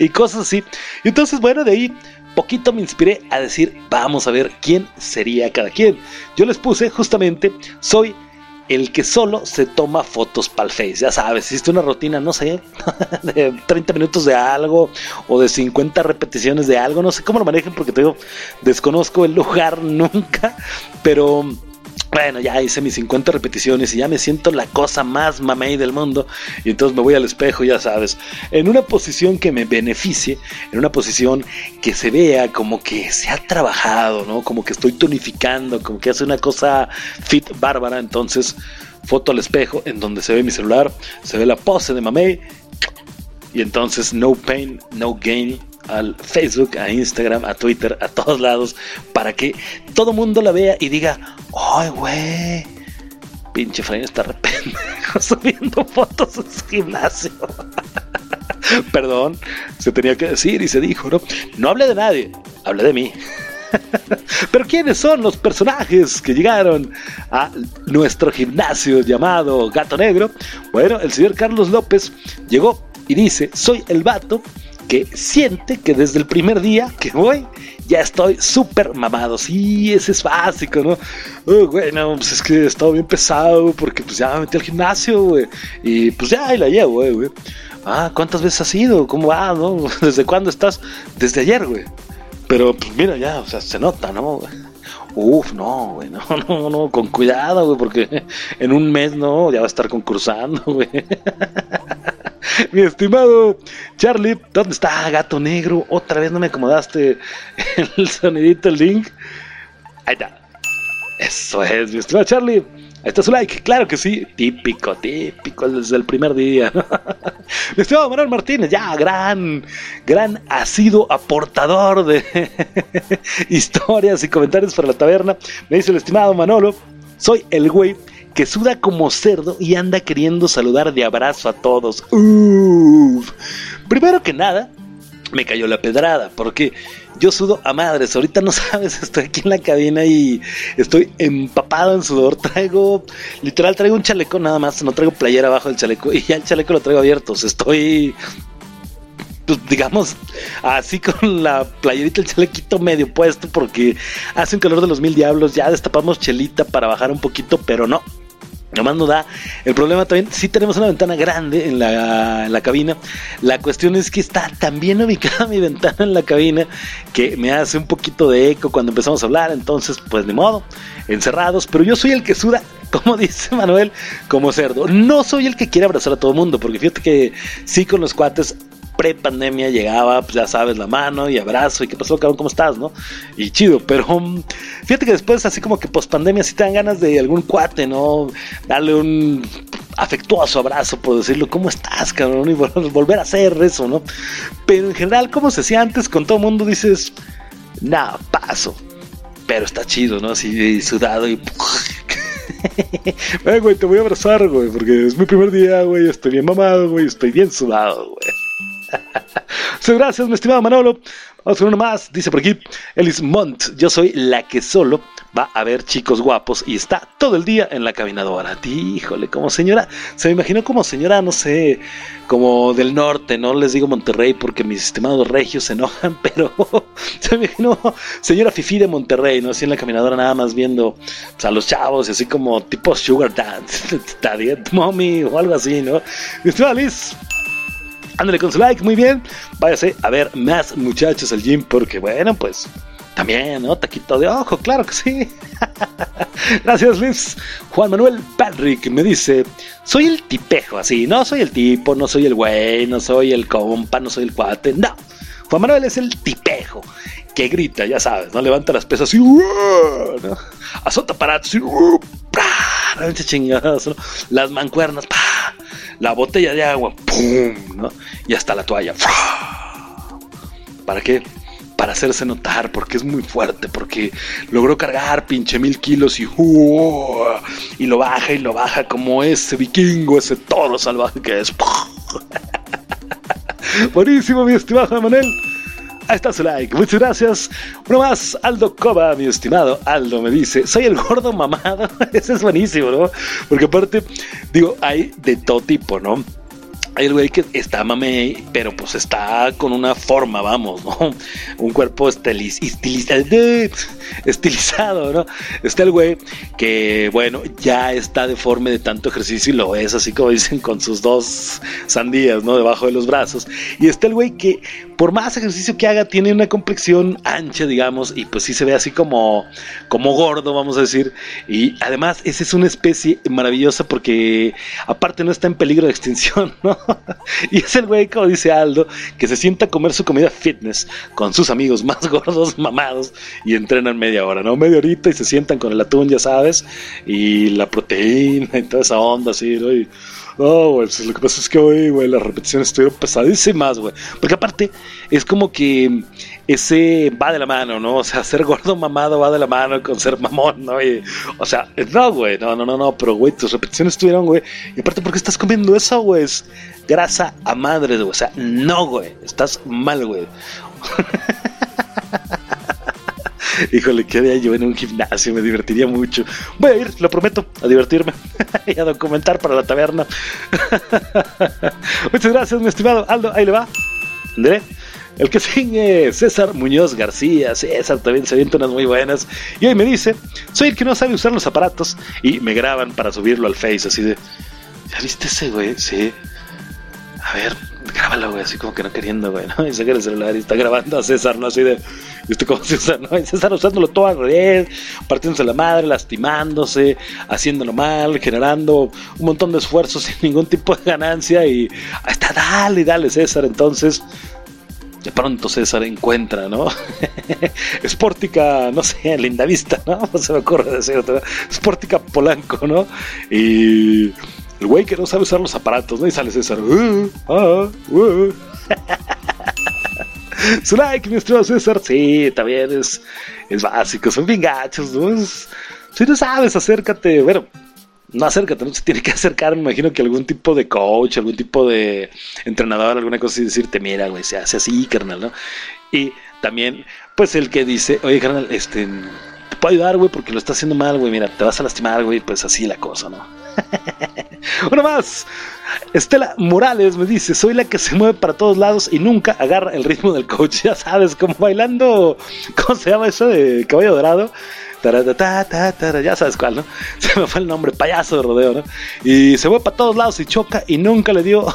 y cosas así. Y entonces, bueno, de ahí poquito me inspiré a decir, vamos a ver quién sería cada quien. Yo les puse justamente, soy el que solo se toma fotos para el Face. Ya sabes, hiciste una rutina, no sé, de 30 minutos de algo o de 50 repeticiones de algo. No sé cómo lo manejen porque te digo, desconozco el lugar nunca, pero bueno, ya hice mis 50 repeticiones y ya me siento la cosa más mamey del mundo. Y entonces me voy al espejo, ya sabes, en una posición que me beneficie, en una posición que se vea como que se ha trabajado, ¿no? Como que estoy tonificando, como que hace una cosa fit bárbara. Entonces, foto al espejo en donde se ve mi celular, se ve la pose de mamey. Y entonces, no pain, no gain al Facebook, a Instagram, a Twitter, a todos lados, para que todo mundo la vea y diga, ¡ay, güey! Pinche Efraín está re pendejo subiendo fotos en su gimnasio. Perdón, se tenía que decir y se dijo, ¿no? No hablé de nadie, hablé de mí. Pero ¿quiénes son los personajes que llegaron a nuestro gimnasio llamado Gato Negro? Bueno, el señor Carlos López llegó y dice, soy el vato que siente que desde el primer día que voy ya estoy súper mamado. Sí, ese es básico, ¿no? Oh, güey, pues es que he estado bien pesado porque pues ya me metí al gimnasio, güey. Y pues ya ahí la llevo, eh, güey. Ah, ¿cuántas veces has ido? ¿Cómo va, no? ¿Desde cuándo estás? Desde ayer, güey. Pero pues mira, ya, o sea, se nota, ¿no? Uf, no, güey, no, no, no, con cuidado, güey, porque en un mes, no, ya va a estar concursando, güey. Mi estimado Charlie, ¿dónde está Gato Negro? Otra vez no me acomodaste el sonidito, el link. Ahí está. Eso es, mi estimado Charlie. Ahí está su like, claro que sí. Típico, típico, desde el primer día. mi estimado Manuel Martínez, ya, gran, gran ha sido aportador de historias y comentarios para la taberna. Me dice el estimado Manolo, soy el güey que suda como cerdo y anda queriendo saludar de abrazo a todos. Uf. Primero que nada, me cayó la pedrada, porque yo sudo a madres. Ahorita no sabes, estoy aquí en la cabina y estoy empapado en sudor. Traigo, literal, traigo un chaleco nada más, no traigo playera abajo del chaleco y ya el chaleco lo traigo abierto. Estoy pues, digamos, así con la playerita, el chalequito medio puesto, porque hace un calor de los mil diablos. Ya destapamos chelita para bajar un poquito, pero no. Nomás no da. El problema también, sí tenemos una ventana grande en la, en la cabina. La cuestión es que está tan bien ubicada mi ventana en la cabina que me hace un poquito de eco cuando empezamos a hablar. Entonces, pues de modo, encerrados. Pero yo soy el que suda, como dice Manuel, como cerdo. No soy el que quiere abrazar a todo el mundo, porque fíjate que sí con los cuates pre-pandemia llegaba, pues ya sabes, la mano y abrazo, y qué pasó, cabrón, ¿cómo estás, no? Y chido, pero um, fíjate que después, así como que post-pandemia, sí te dan ganas de algún cuate, ¿no? Darle un afectuoso abrazo, por decirlo, ¿cómo estás, cabrón? Y vol- volver a hacer eso, ¿no? Pero en general, como se hacía antes, con todo el mundo dices, nah, paso. Pero está chido, ¿no? Así sudado y... Eh, güey, te voy a abrazar, güey, porque es mi primer día, güey, estoy bien mamado, güey, estoy bien sudado, güey. Sí, gracias, mi estimado Manolo. Vamos con uno más. Dice por aquí, Elis Mont. Yo soy la que solo va a ver chicos guapos y está todo el día en la caminadora. Híjole, como señora. Se me imaginó como señora, no sé, como del norte. No les digo Monterrey porque mis estimados regios se enojan, pero se me imaginó señora Fifi de Monterrey, ¿no? Así en la caminadora nada más viendo pues, a los chavos y así como tipo Sugar Dance, Daddy, Mommy o algo así, ¿no? Mi estimada Liz, Ándale con su like, muy bien. Váyase a ver más muchachos al gym porque, bueno, pues también, ¿no? Taquito de ojo, claro que sí. Gracias, Liz. Juan Manuel Patrick me dice: Soy el tipejo, así. No soy el tipo, no soy el güey, no soy el compa, no soy el cuate. No. Juan Manuel es el tipejo que grita, ya sabes, ¿no? Levanta las pesas y ¡uh! ¿no? azota aparatos y ¡uh! ¡pra! ¡Echa chingadas, ¿no? Las mancuernas, ¡pa! La botella de agua, ¡pum! ¿no? Y hasta la toalla. ¿Para qué? Para hacerse notar, porque es muy fuerte, porque logró cargar pinche mil kilos y, ¡uh! y lo baja y lo baja como ese vikingo, ese toro salvaje que es. Buenísimo, mi estimado Manuel. Ahí está su like, muchas gracias. Uno más, Aldo Coba, mi estimado Aldo, me dice: Soy el gordo mamado. Ese es buenísimo, ¿no? Porque aparte, digo, hay de todo tipo, ¿no? Hay el güey que está mame, pero pues está con una forma, vamos, ¿no? Un cuerpo estiliz, estilizado, estilizado, ¿no? Está el güey que, bueno, ya está deforme de tanto ejercicio y lo es, así como dicen, con sus dos sandías, ¿no? Debajo de los brazos. Y está el güey que, por más ejercicio que haga, tiene una complexión ancha, digamos, y pues sí se ve así como, como gordo, vamos a decir. Y además, esa es una especie maravillosa porque, aparte, no está en peligro de extinción, ¿no? y es el güey, como dice Aldo, que se sienta a comer su comida fitness con sus amigos más gordos, mamados, y entrenan media hora, ¿no? Media horita y se sientan con el atún, ya sabes, y la proteína y toda esa onda, así, ¿no? Y, no, güey, pues lo que pasa es que hoy, güey, las repeticiones estuvieron pesadísimas, güey. Porque aparte, es como que ese va de la mano, ¿no? O sea, ser gordo mamado va de la mano con ser mamón, ¿no? Y, o sea, no, güey, no, no, no, no, pero, güey, tus repeticiones estuvieron, güey. Y aparte, ¿por qué estás comiendo eso, güey? Es grasa a madre, güey. O sea, no, güey, estás mal, güey. Híjole, qué día yo en un gimnasio, me divertiría mucho. Voy a ir, lo prometo, a divertirme y a documentar para la taberna. Muchas gracias, mi estimado Aldo. Ahí le va. André. El que sigue, César Muñoz García. César también se avienta unas muy buenas. Y hoy me dice: Soy el que no sabe usar los aparatos. Y me graban para subirlo al Face, así de. ¿Ya viste ese, güey? Sí. A ver, grábalo, güey, así como que no queriendo, güey, ¿no? Y saca el celular y está grabando a César, ¿no? Así de, ¿y usted cómo usa, no? Y César usándolo todo al revés, partiéndose la madre, lastimándose, haciéndolo mal, generando un montón de esfuerzos sin ningún tipo de ganancia y está, dale, dale, César, entonces... De pronto César encuentra, ¿no? Sportica, no sé, Linda Vista, ¿no? No se me ocurre decir otra. Sportica Polanco, ¿no? Y el güey que no sabe usar los aparatos, ¿no? Y sale César. Uh, ah, uh. Su like, mi César. Sí, también es, es básico. Son bien gachos, ¿no? Es- si no sabes, acércate. Bueno, no acércate, no se tiene que acercar. Me imagino que algún tipo de coach, algún tipo de entrenador, alguna cosa así, decirte, mira, güey, se hace así, carnal, ¿no? Y también, pues el que dice, oye, carnal, este, te puedo ayudar, güey, porque lo estás haciendo mal, güey, mira, te vas a lastimar, güey, pues así la cosa, ¿no? Uno más. Estela Morales me dice, soy la que se mueve para todos lados y nunca agarra el ritmo del coach. Ya sabes, como bailando, ¿cómo se llama eso de caballo dorado? Ya sabes cuál, ¿no? Se me fue el nombre, payaso de rodeo, ¿no? Y se mueve para todos lados y choca y nunca le dio...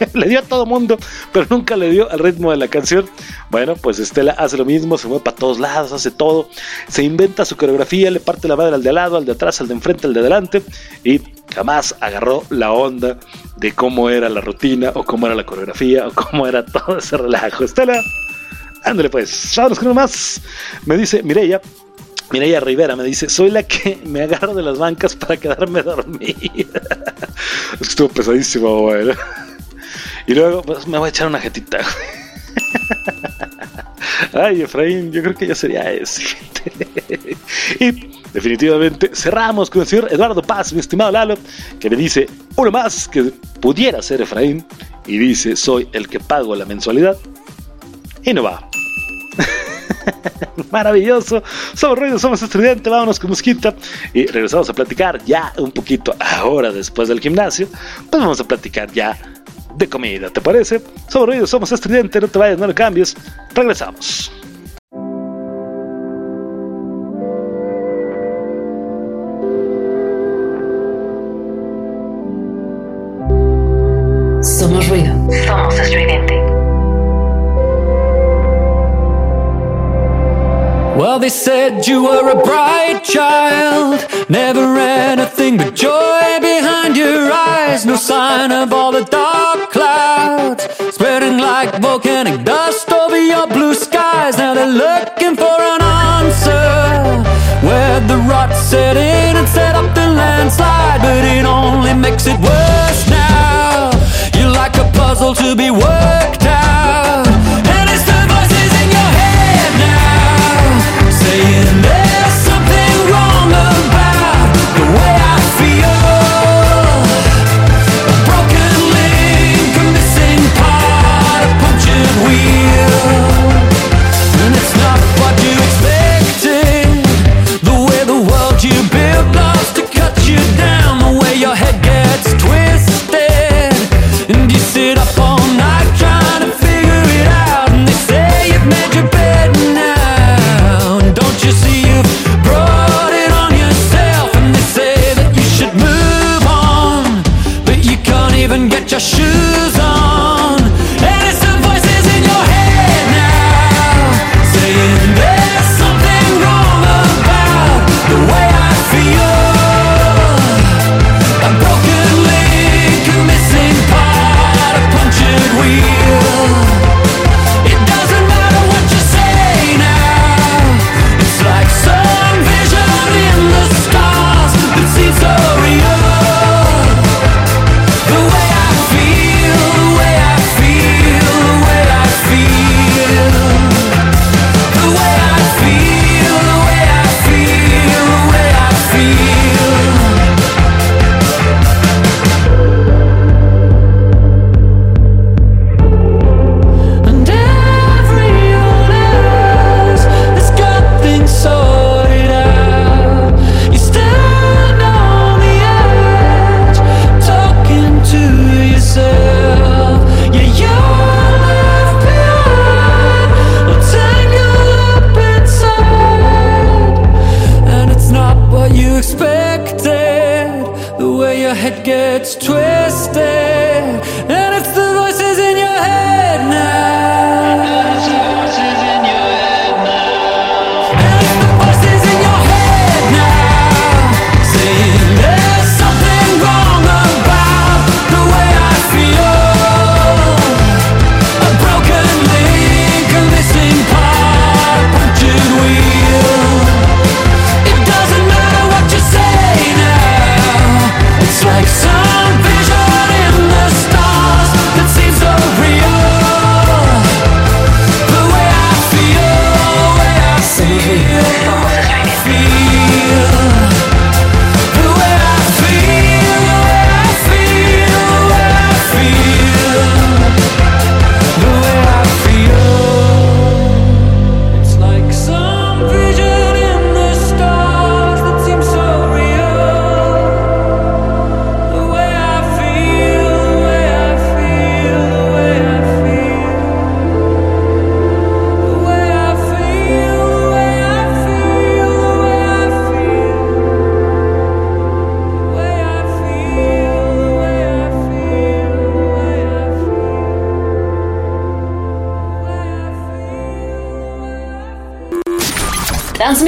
le dio a todo mundo, pero nunca le dio al ritmo de la canción. Bueno, pues Estela hace lo mismo, se mueve para todos lados, hace todo, se inventa su coreografía, le parte la madre al de al lado, al de atrás, al de enfrente, al de adelante, y jamás agarró la onda de cómo era la rutina, o cómo era la coreografía, o cómo era todo ese relajo. Estela, ándale pues, vámonos con más. Me dice Mireya, Mireya Rivera me dice, soy la que me agarro de las bancas para quedarme dormida. Estuvo pesadísimo, güey. Y luego, pues me voy a echar una jetita. Ay, Efraín, yo creo que ya sería ese. y definitivamente cerramos con el señor Eduardo Paz, mi estimado Lalo, que me dice uno más que pudiera ser Efraín. Y dice, soy el que pago la mensualidad. Y no va. Maravilloso. Somos ruidos, somos estudiantes. Vámonos con Mosquita. Y regresamos a platicar ya un poquito ahora después del gimnasio. Pues vamos a platicar ya de comida, ¿te parece? Somos ruidos, somos estudiantes. No te vayas, no lo cambies. Regresamos. they said you were a bright child. Never anything but joy behind your eyes. No sign of all the dark clouds. Spreading like volcanic dust over your blue skies. Now they're looking for an answer. Where the rot set in and set up the landslide. But it only makes it worse now. You're like a puzzle to be worked out. just shoes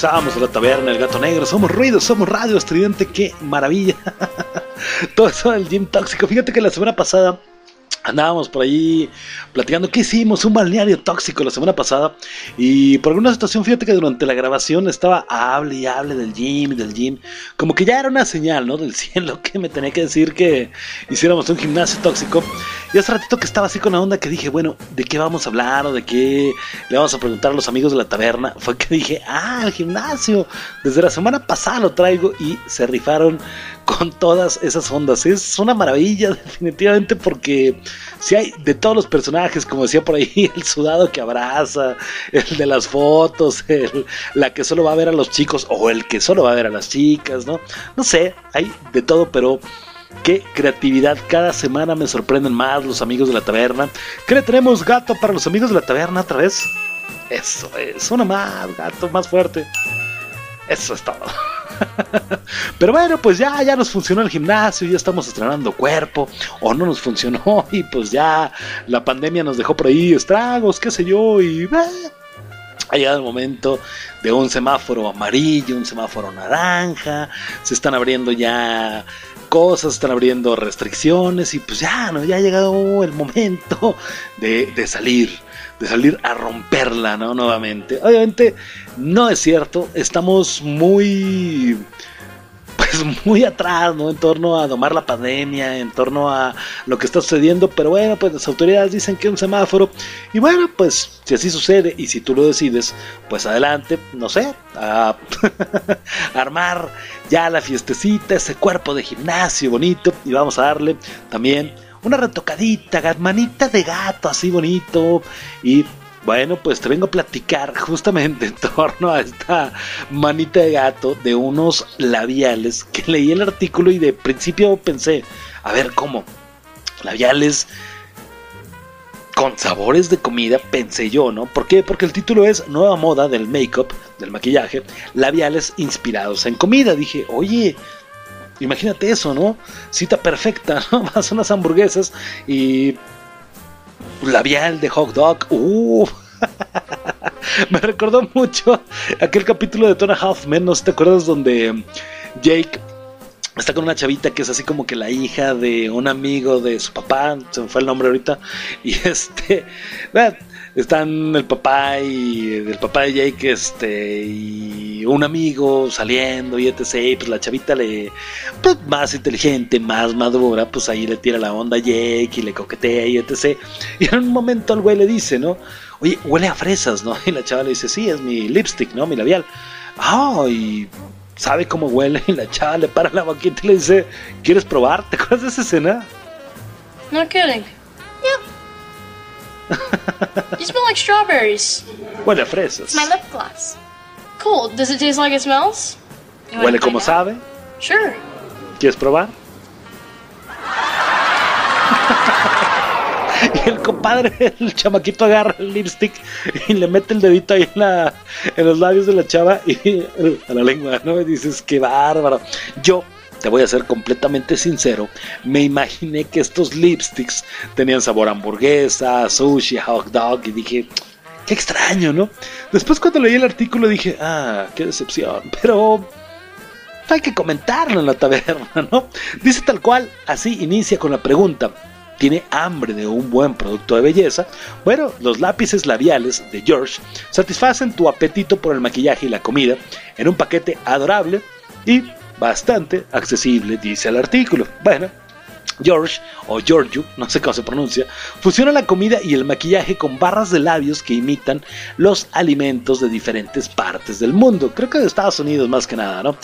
regresamos a la taberna El Gato Negro. Somos ruidos, somos radio estridente. ¡Qué maravilla! Todo eso del gym tóxico. Fíjate que la semana pasada andábamos por ahí platicando que hicimos un balneario tóxico la semana pasada y por alguna situación fíjate que durante la grabación estaba hable y hable del gym y del gym como que ya era una señal no del cielo que me tenía que decir que hiciéramos un gimnasio tóxico y hace ratito que estaba así con la onda que dije, bueno, ¿de qué vamos a hablar o de qué le vamos a preguntar a los amigos de la taberna? Fue que dije, ah, el gimnasio. Desde la semana pasada lo traigo y se rifaron con todas esas ondas. Es una maravilla, definitivamente, porque si hay de todos los personajes, como decía por ahí, el sudado que abraza, el de las fotos, el, la que solo va a ver a los chicos o el que solo va a ver a las chicas, ¿no? No sé, hay de todo, pero qué creatividad. Cada semana me sorprenden más los amigos de la taberna. ¿Qué le tenemos, gato, para los amigos de la taberna otra vez? Eso es, una más, gato, más fuerte. Eso es todo. Pero bueno, pues ya, ya nos funcionó el gimnasio, ya estamos estrenando cuerpo, o no nos funcionó, y pues ya la pandemia nos dejó por ahí estragos, qué sé yo, y eh, ha llegado el momento de un semáforo amarillo, un semáforo naranja, se están abriendo ya cosas, están abriendo restricciones, y pues ya, ¿no? Ya ha llegado el momento de, de salir de salir a romperla, ¿no? Nuevamente. Obviamente no es cierto, estamos muy pues muy atrás, ¿no? En torno a domar la pandemia, en torno a lo que está sucediendo, pero bueno, pues las autoridades dicen que es un semáforo y bueno, pues si así sucede y si tú lo decides, pues adelante, no sé, a armar ya la fiestecita, ese cuerpo de gimnasio bonito y vamos a darle también una retocadita, manita de gato así bonito y bueno, pues te vengo a platicar justamente en torno a esta manita de gato de unos labiales que leí el artículo y de principio pensé, a ver, ¿cómo? Labiales con sabores de comida, pensé yo, ¿no? ¿Por qué? Porque el título es Nueva moda del make-up, del maquillaje, labiales inspirados en comida. Dije, oye, imagínate eso, ¿no? Cita perfecta, ¿no? Vas a unas hamburguesas y labial de hot dog. Uh. Me recordó mucho aquel capítulo de Tona Halfman, ¿no te acuerdas? Donde Jake está con una chavita que es así como que la hija de un amigo de su papá, se me fue el nombre ahorita, y este, están el papá y el papá de Jake, este, y un amigo saliendo y etc. Y pues la chavita le, pues más inteligente, más madura, pues ahí le tira la onda a Jake y le coquetea y etc. Y en un momento el güey le dice, ¿no? Oye, huele a fresas, ¿no? Y la chava le dice, sí, es mi lipstick, ¿no? Mi labial. Ah, y sabe cómo huele y la chava le para la boquita y le dice, ¿quieres probar? ¿Te acuerdas de esa escena? No kidding. Yeah. You smell like strawberries. Huele a fresas. It's my lip gloss. Cool. Does it taste like it smells? You Huele como sabe. Sure. ¿Quieres probar? Y el compadre, el chamaquito agarra el lipstick y le mete el dedito ahí en, la, en los labios de la chava y a la lengua, ¿no? Y dices, qué bárbaro. Yo, te voy a ser completamente sincero, me imaginé que estos lipsticks tenían sabor hamburguesa, sushi, hot dog y dije, qué extraño, ¿no? Después cuando leí el artículo dije, ah, qué decepción, pero hay que comentarlo en la taberna, ¿no? Dice tal cual, así inicia con la pregunta. ¿Tiene hambre de un buen producto de belleza? Bueno, los lápices labiales de George satisfacen tu apetito por el maquillaje y la comida en un paquete adorable y bastante accesible, dice el artículo. Bueno, George, o Giorgio, no sé cómo se pronuncia, fusiona la comida y el maquillaje con barras de labios que imitan los alimentos de diferentes partes del mundo. Creo que de Estados Unidos más que nada, ¿no?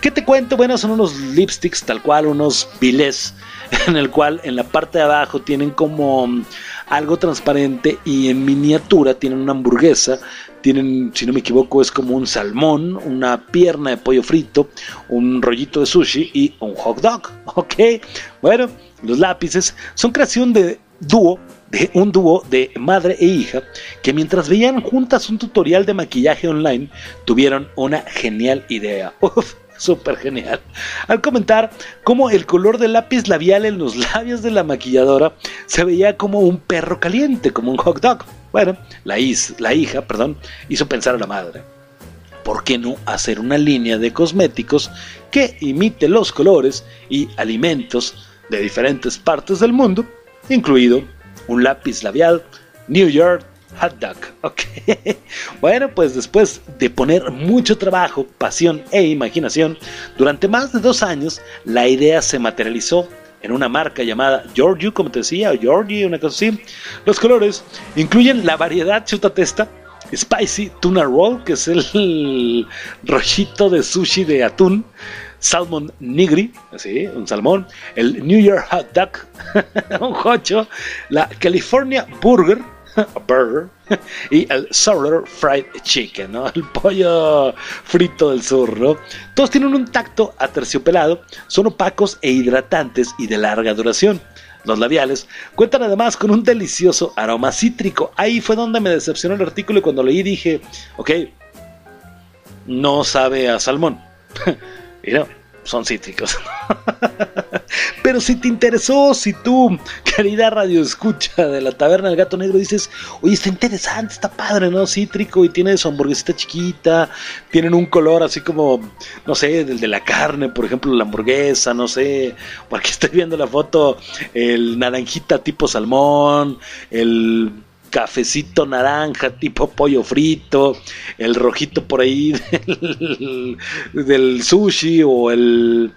¿Qué te cuento? Bueno, son unos lipsticks, tal cual, unos bilés, en el cual en la parte de abajo tienen como algo transparente y en miniatura tienen una hamburguesa tienen, si no me equivoco, es como un salmón, una pierna de pollo frito, un rollito de sushi y un hot dog. Ok, bueno, los lápices son creación de dúo, de un dúo de madre e hija que mientras veían juntas un tutorial de maquillaje online tuvieron una genial idea. Uf, Súper genial. Al comentar cómo el color del lápiz labial en los labios de la maquilladora se veía como un perro caliente, como un hot dog. Bueno, la, hija, perdón, hizo pensar a la madre. ¿Por qué no hacer una línea de cosméticos que imite los colores y alimentos de diferentes partes del mundo, incluido un lápiz labial New York Hot Dog? Bueno, pues después de poner mucho trabajo, pasión e imaginación, durante más de dos años, la idea se materializó en una marca llamada Giorgio, como te decía, o Georgie, una cosa así. Los colores incluyen la variedad, chuta testa, Spicy Tuna Roll, que es el rollito de sushi de atún. Salmon Nigri, así, un salmón. El New Year Hot Dog, un hocho. La California Burger, burger. Y el Solar Fried Chicken, ¿no? El pollo frito del sur, ¿no? Todos tienen un tacto aterciopelado, son opacos e hidratantes y de larga duración. Los labiales cuentan además con un delicioso aroma cítrico. Ahí fue donde me decepcionó el artículo y cuando leí dije, ok, no sabe a salmón. y no, son cítricos. Pero si te interesó, si tú, querida radio escucha de la taberna del gato negro, dices, oye, está interesante, está padre, ¿no? Cítrico y tiene su hamburguesita chiquita, tienen un color así como, no sé, del de la carne, por ejemplo, la hamburguesa, no sé, porque estoy viendo la foto, el naranjita tipo salmón, el cafecito naranja tipo pollo frito, el rojito por ahí del, sushi o el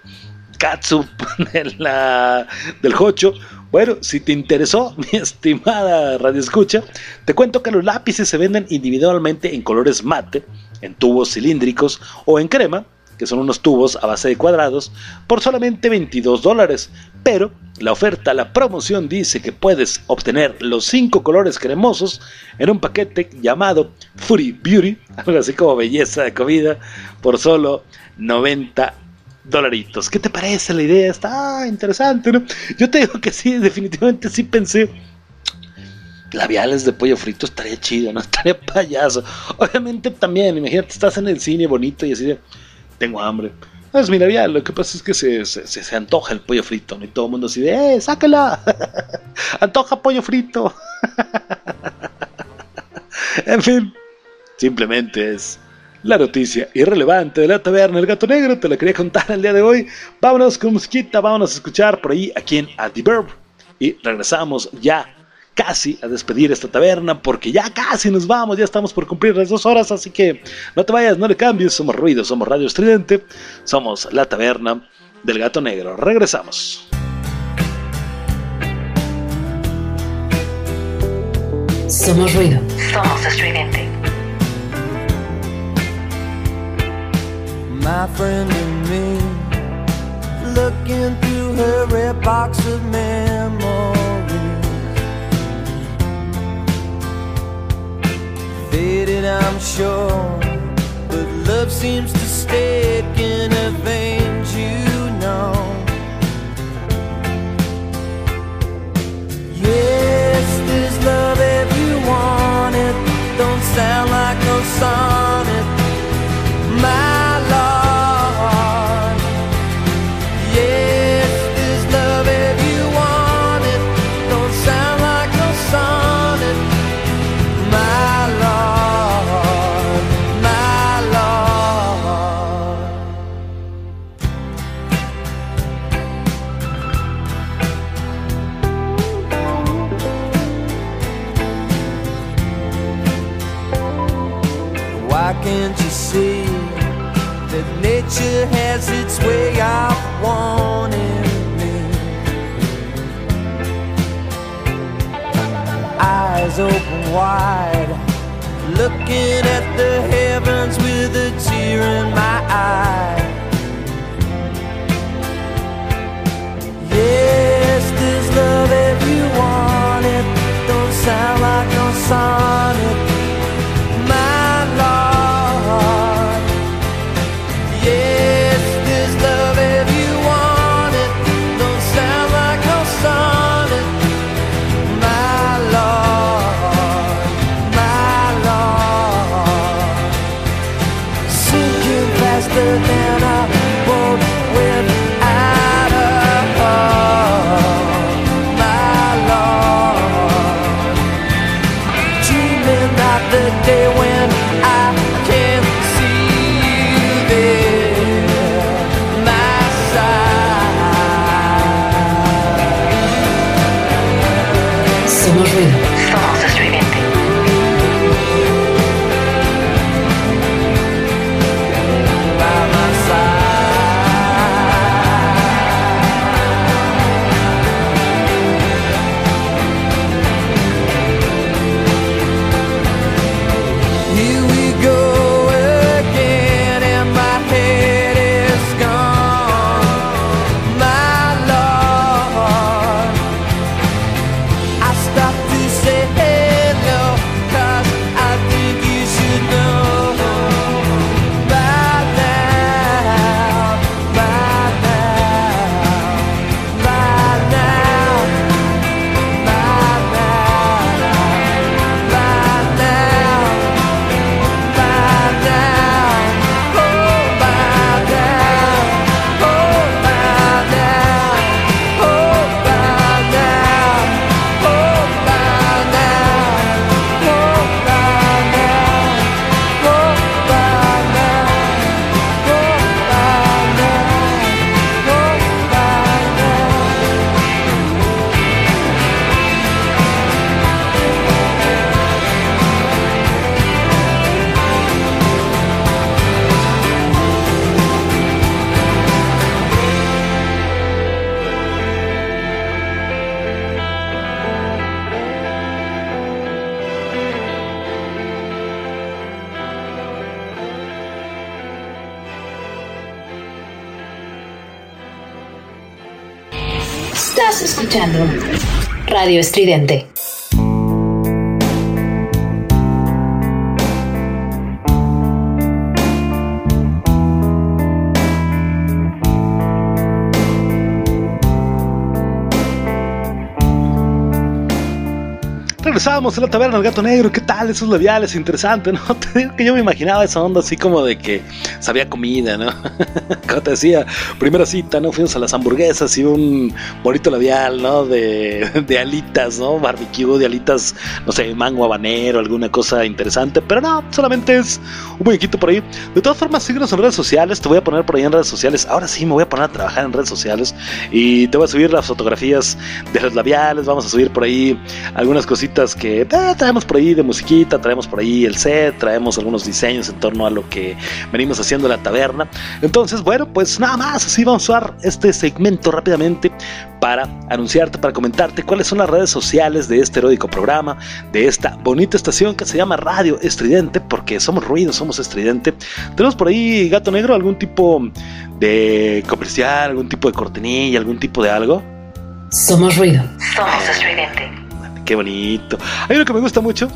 katsup la, del hocho. Bueno, si te interesó, mi estimada radio escucha, te cuento que los lápices se venden individualmente en colores mate, en tubos cilíndricos o en crema, que son unos tubos a base de cuadrados, por solamente 22 dólares. Pero la oferta, la promoción dice que puedes obtener los 5 colores cremosos en un paquete llamado Free Beauty, algo así como belleza de comida, por solo 90 dolaritos. ¿Qué te parece la idea? Está interesante, ¿no? Yo te digo que sí, definitivamente sí pensé. Labiales de pollo frito estaría chido, ¿no? Estaría payaso. Obviamente también, imagínate, estás en el cine bonito y así de, tengo hambre. Es mi labial, lo que pasa es que se, se, se- antoja el pollo frito. Y todo el mundo así de, ¡eh, sácala! ¡Antoja pollo frito! en fin, simplemente es la noticia irrelevante de la taberna El Gato Negro. Te la quería contar el día de hoy. Vámonos con musiquita, vámonos a escuchar por ahí aquí en A The. Y regresamos ya casi a despedir esta taberna porque ya casi nos vamos, ya estamos por cumplir las dos horas, así que no te vayas, no le cambies, somos ruido, somos Radio Estridente, somos la taberna del gato negro. Regresamos. Somos ruido. Somos estridente. my friend and me looking through her red box of memories faded i'm sure but love seems to stick in her veins you know. Yes there's love if you want it. Don't sound like no sonnet nature has its way of wanting me? Eyes open wide, looking at the heavens with a tear in my eye. Yes, there's love if you want it. Don't sound like no sonnet Radio Estridente. Regresábamos a la taberna del gato negro, ¿qué tal? Esos labiales, interesante, ¿no? Que yo me imaginaba esa onda así como de que sabía comida, ¿no? Como te decía, primera cita, ¿no? Fuimos a las hamburguesas y un bonito labial, ¿no? De, de alitas, ¿no? Barbecue, de alitas, no sé, mango habanero, alguna cosa interesante, pero no, solamente es un muñequito por ahí. De todas formas, síguenos en redes sociales, te voy a poner por ahí en redes sociales. Ahora sí me voy a poner a trabajar en redes sociales y te voy a subir las fotografías de los labiales, vamos a subir por ahí algunas cositas que eh, traemos por ahí de musiquita, traemos por ahí el set, traemos algunos diseños en torno a lo que venimos haciendo en la taberna. Entonces, bueno, pues nada más, así vamos a usar este segmento rápidamente para anunciarte, para comentarte cuáles son las redes sociales de este heroico programa, de esta bonita estación que se llama Radio Estridente, porque somos ruido, somos estridente. Tenemos por ahí, gato negro, algún tipo de comercial, algún tipo de cortinilla, algún tipo de algo. Somos ruido. Somos estridente. Qué bonito. Hay uno que me gusta mucho.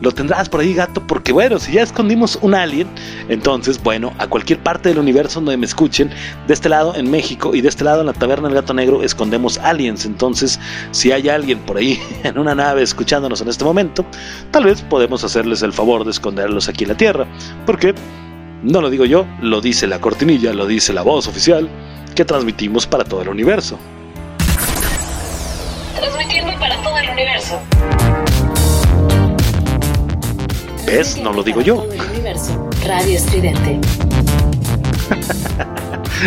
Lo tendrás por ahí, gato, porque bueno, si ya escondimos un alien, entonces, bueno, a cualquier parte del universo donde me escuchen, de este lado en México y de este lado en la taberna del gato negro, escondemos aliens. Entonces, si hay alguien por ahí en una nave escuchándonos en este momento, tal vez podemos hacerles el favor de esconderlos aquí en la Tierra. Porque, no lo digo yo, lo dice la cortinilla, lo dice la voz oficial que transmitimos para todo el universo. Transmitiendo universo. ¿Ves? No lo digo yo. Todo el universo. Radio Estridente.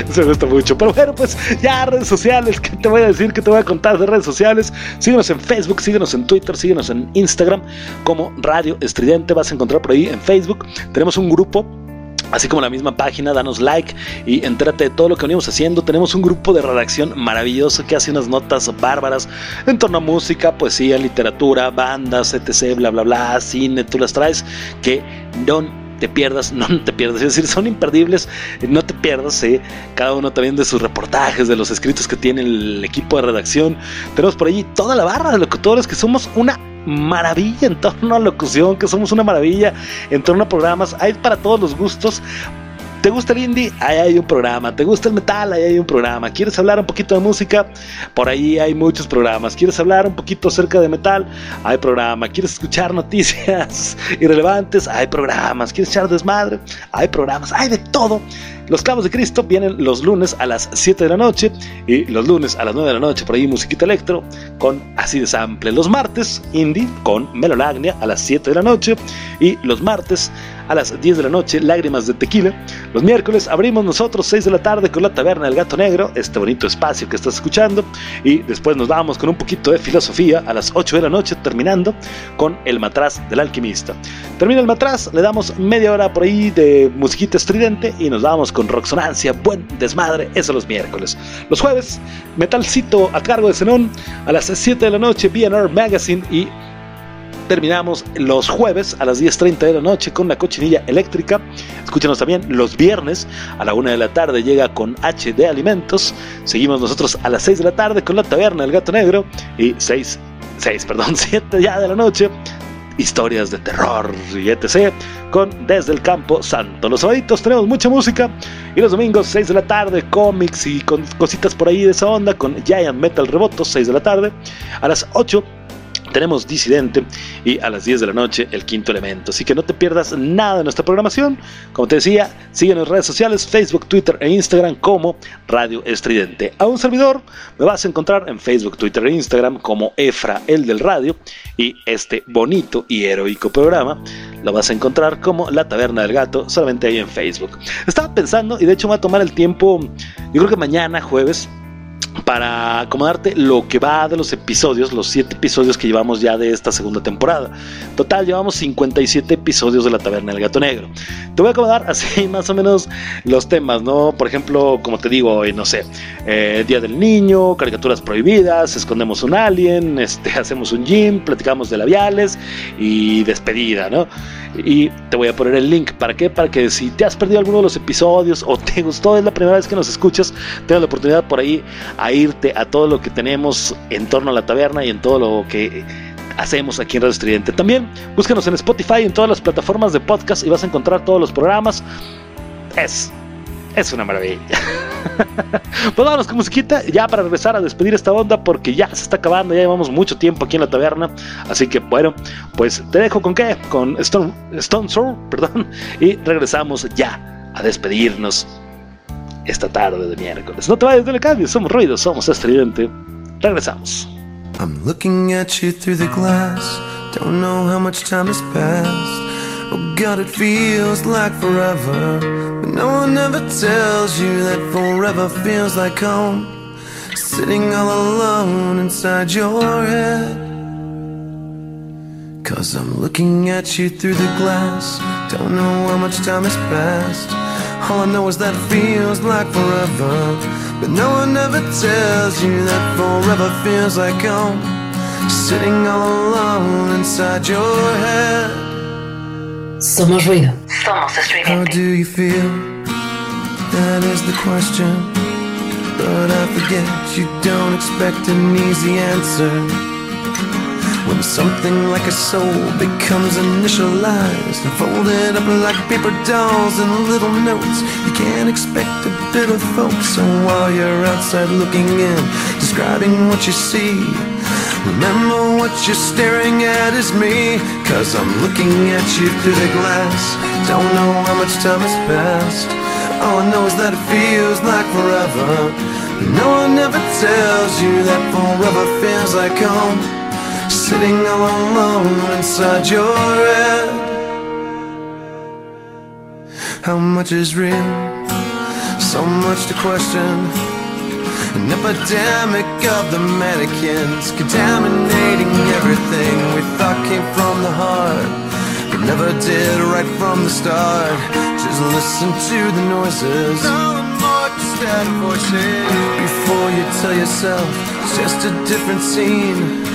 Se me gusta mucho. Pero bueno, pues ya redes sociales. ¿Qué te voy a decir? ¿Qué te voy a contar de redes sociales? Síguenos en Facebook, síguenos en Twitter, síguenos en Instagram como Radio Estridente. Vas a encontrar por ahí en Facebook. Tenemos un grupo Así como la misma página, danos like y entérate de todo lo que venimos haciendo. Tenemos un grupo de redacción maravilloso que hace unas notas bárbaras en torno a música, poesía, literatura, bandas, etc, bla, bla, bla, cine, tú las traes que no te pierdas, no te pierdas, es decir, son imperdibles, no te pierdas, eh, cada uno también de sus reportajes, de los escritos que tiene el equipo de redacción. Tenemos por allí toda la barra de locutores que somos una maravilla en torno a locución, que somos una maravilla en torno a programas, hay para todos los gustos. ¿Te gusta el indie? Ahí hay un programa. ¿Te gusta el metal? Ahí hay un programa. ¿Quieres hablar un poquito de música? Por ahí hay muchos programas. ¿Quieres hablar un poquito acerca de metal? Hay programa. ¿Quieres escuchar noticias irrelevantes? Hay programas. ¿Quieres echar desmadre? Hay programas. Hay de todo. Los Clavos de Cristo vienen los lunes a las 7 de la noche y los lunes a las 9 de la noche por ahí musiquita electro con así de sample. Los martes indie con Melolagnia a las 7 de la noche y los martes a las 10 de la noche Lágrimas de Tequila. Los miércoles abrimos nosotros 6 de la tarde con la Taberna del Gato Negro, este bonito espacio que estás escuchando y después nos vamos con un poquito de filosofía a las 8 de la noche terminando con El Matraz del Alquimista. Termina el matraz, le damos media hora por ahí de musiquita estridente y nos vamos con Roxonancia, buen desmadre, eso los miércoles. Los jueves, Metalcito a cargo de Zenón a las 7 de la noche, BNR Magazine y terminamos los jueves a las 10.30 de la noche con la cochinilla eléctrica. Escúchanos también los viernes a la 1 de la tarde llega con H de Alimentos. Seguimos nosotros a las 6 de la tarde con la taberna del gato negro y 6, 6, perdón, 7 ya de la noche historias de terror y etc. con Desde el Campo Santo. Los sábados tenemos mucha música y los domingos 6 de la tarde cómics y con cositas por ahí de esa onda con Giant Metal Rebotos 6 de la tarde. A las 8 tenemos Disidente y a las 10 de la noche el quinto elemento. Así que no te pierdas nada de nuestra programación. Como te decía, síguenos en redes sociales, Facebook, Twitter e Instagram como Radio Estridente. A un servidor me vas a encontrar en Facebook, Twitter e Instagram como Efra, el del radio. Y este bonito y heroico programa lo vas a encontrar como La Taberna del Gato, solamente ahí en Facebook. Estaba pensando, y de hecho me va a tomar el tiempo, yo creo que mañana, jueves, para acomodarte lo que va de los episodios, los 7 episodios que llevamos ya de esta segunda temporada. Total, llevamos 57 episodios de la Taberna del Gato Negro. Te voy a acomodar así más o menos los temas, ¿no? Por ejemplo, como te digo, hoy, no sé, eh, Día del Niño, caricaturas prohibidas, escondemos un alien, este, hacemos un gym, platicamos de labiales y despedida, ¿no? Y te voy a poner el link. ¿Para qué? Para que si te has perdido alguno de los episodios o te gustó, es la primera vez que nos escuchas, tengas la oportunidad por ahí a irte a todo lo que tenemos en torno a la taberna y en todo lo que hacemos aquí en Radio Estridente. También búscanos en Spotify, en todas las plataformas de podcast y vas a encontrar todos los programas. Es, es una maravilla. pues vámonos con musiquita ya para regresar a despedir esta onda porque ya se está acabando, ya llevamos mucho tiempo aquí en la taberna. Así que bueno, pues te dejo con qué? Con Stone, Stone Sour, perdón. Y regresamos ya a despedirnos esta tarde de miércoles. No te vayas, del cambio, somos ruidos, somos estridente. Regresamos. I'm looking at you through the glass. Don't know how much time has passed. Oh God, it feels like forever. But no one ever tells you that forever feels like home. Sitting all alone inside your head. Cause I'm looking at you through the glass. Don't know how much time has passed. All I know is that feels like forever. But no one ever tells you that forever feels like home. Sitting all alone inside your head. Somos ruido. Somos How do you feel? That is the question. But I forget you don't expect an easy answer. When something like a soul becomes initialized and folded up like paper dolls and little notes, you can't expect a bit of folks. So while you're outside looking in, describing what you see, remember what you're staring at is me. Cause I'm looking at you through the glass. Don't know how much time has passed. All I know is that it feels like forever. No one ever tells you that forever feels like home. Sitting all alone inside your head. How much is real? So much to question. An epidemic of the mannequins contaminating everything we thought came from the heart, but never did right from the start. Just listen to the noises. Before you tell yourself it's just a different scene.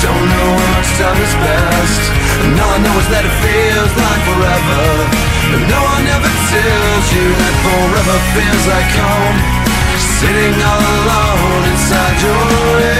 Don't know how much time has passed. And all I know is that it feels like forever. But no one ever tells you that forever feels like home. Sitting all alone inside your head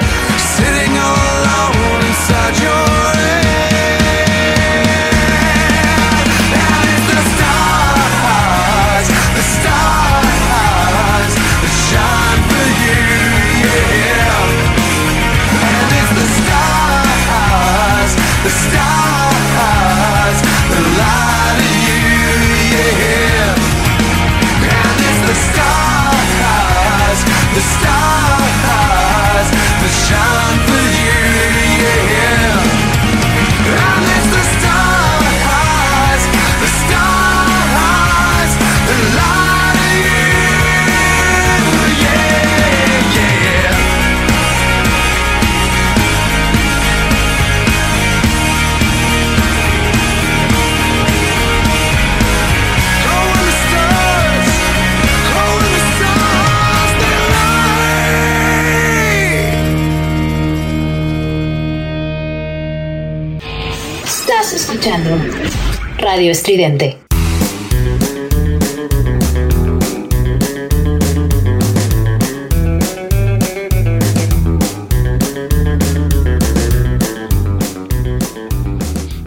Sitting all alone inside your head. Radio Estridente.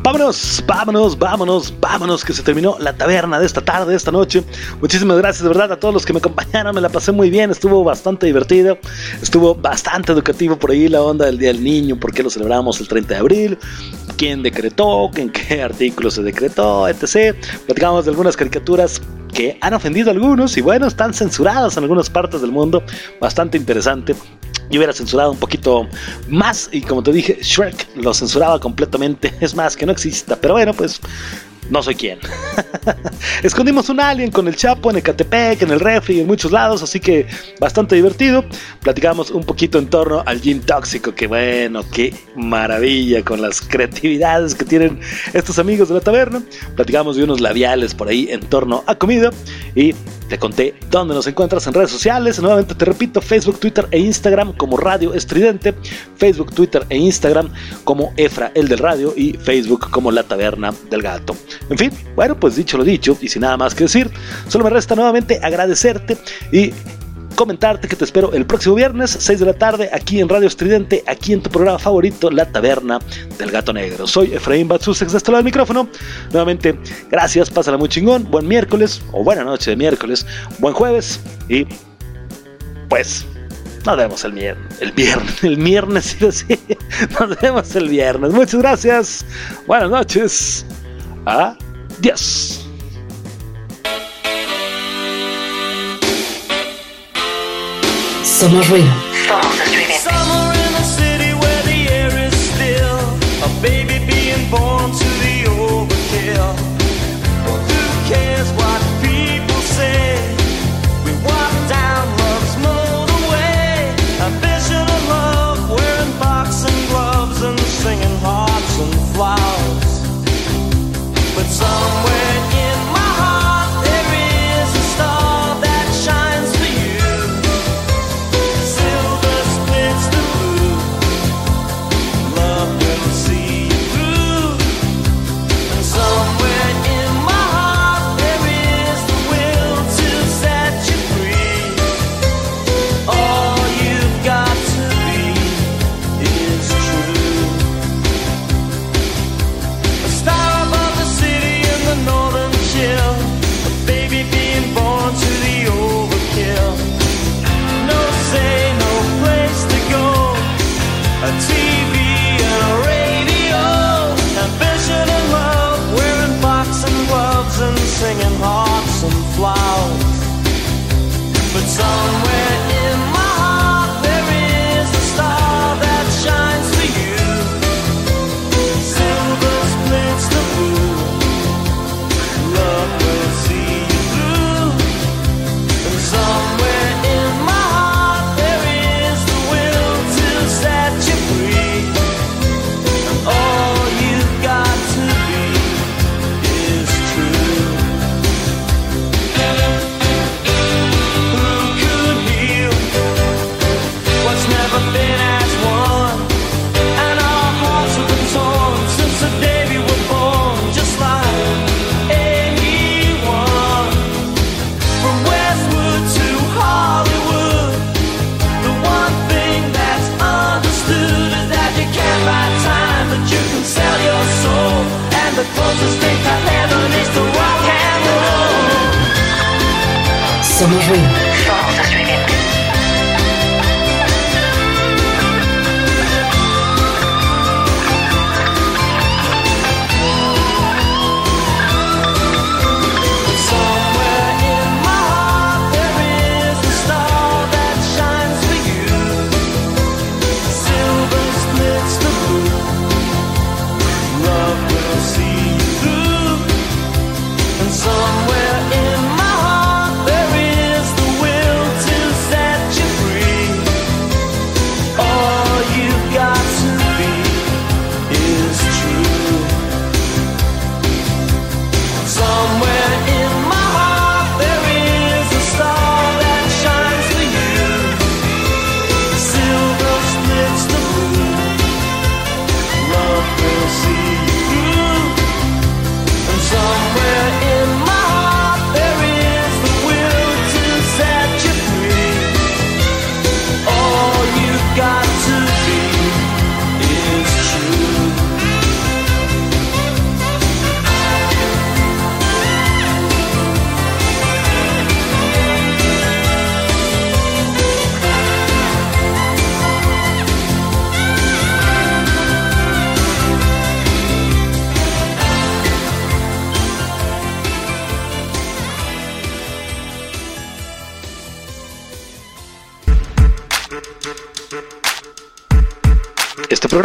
Vámonos, vámonos, vámonos, vámonos, que se terminó la taberna de esta tarde, de esta noche. Muchísimas gracias de verdad a todos los que me acompañaron, me la pasé muy bien, estuvo bastante divertido, estuvo bastante educativo por ahí la onda del Día del Niño, por qué lo celebramos el 30 de abril, quién decretó, en qué artículo se decretó, etc. Platicamos de algunas caricaturas que han ofendido a algunos y bueno, están censuradas en algunas partes del mundo, bastante interesante. Yo hubiera censurado un poquito más y como te dije, Shrek lo censuraba completamente. Es más, que no exista. Pero bueno, pues no soy quien. Escondimos un alien con el Chapo en Ecatepec, en el refri, en muchos lados, así que bastante divertido. Platicamos un poquito en torno al gin tóxico, que bueno, qué maravilla con las creatividades que tienen estos amigos de la taberna. Platicamos de unos labiales por ahí en torno a comida y te conté dónde nos encuentras en redes sociales. Nuevamente te repito, Facebook, Twitter e Instagram como Radio Estridente, Facebook, Twitter e Instagram como Efra el del Radio y Facebook como La Taberna del Gato. En fin, bueno, pues dicho lo dicho y sin nada más que decir, solo me resta nuevamente agradecerte y comentarte que te espero el próximo viernes, 6 de la tarde, aquí en Radio Estridente, aquí en tu programa favorito, La Taberna del Gato Negro. Soy Efraín Batsusex de este lado del micrófono. Nuevamente, gracias, pásala muy chingón, buen miércoles o buena noche de miércoles, buen jueves y pues nos vemos el viernes, el viernes, el viernes, sí, nos vemos el viernes. Muchas gracias, buenas noches, adiós. Somos ruido.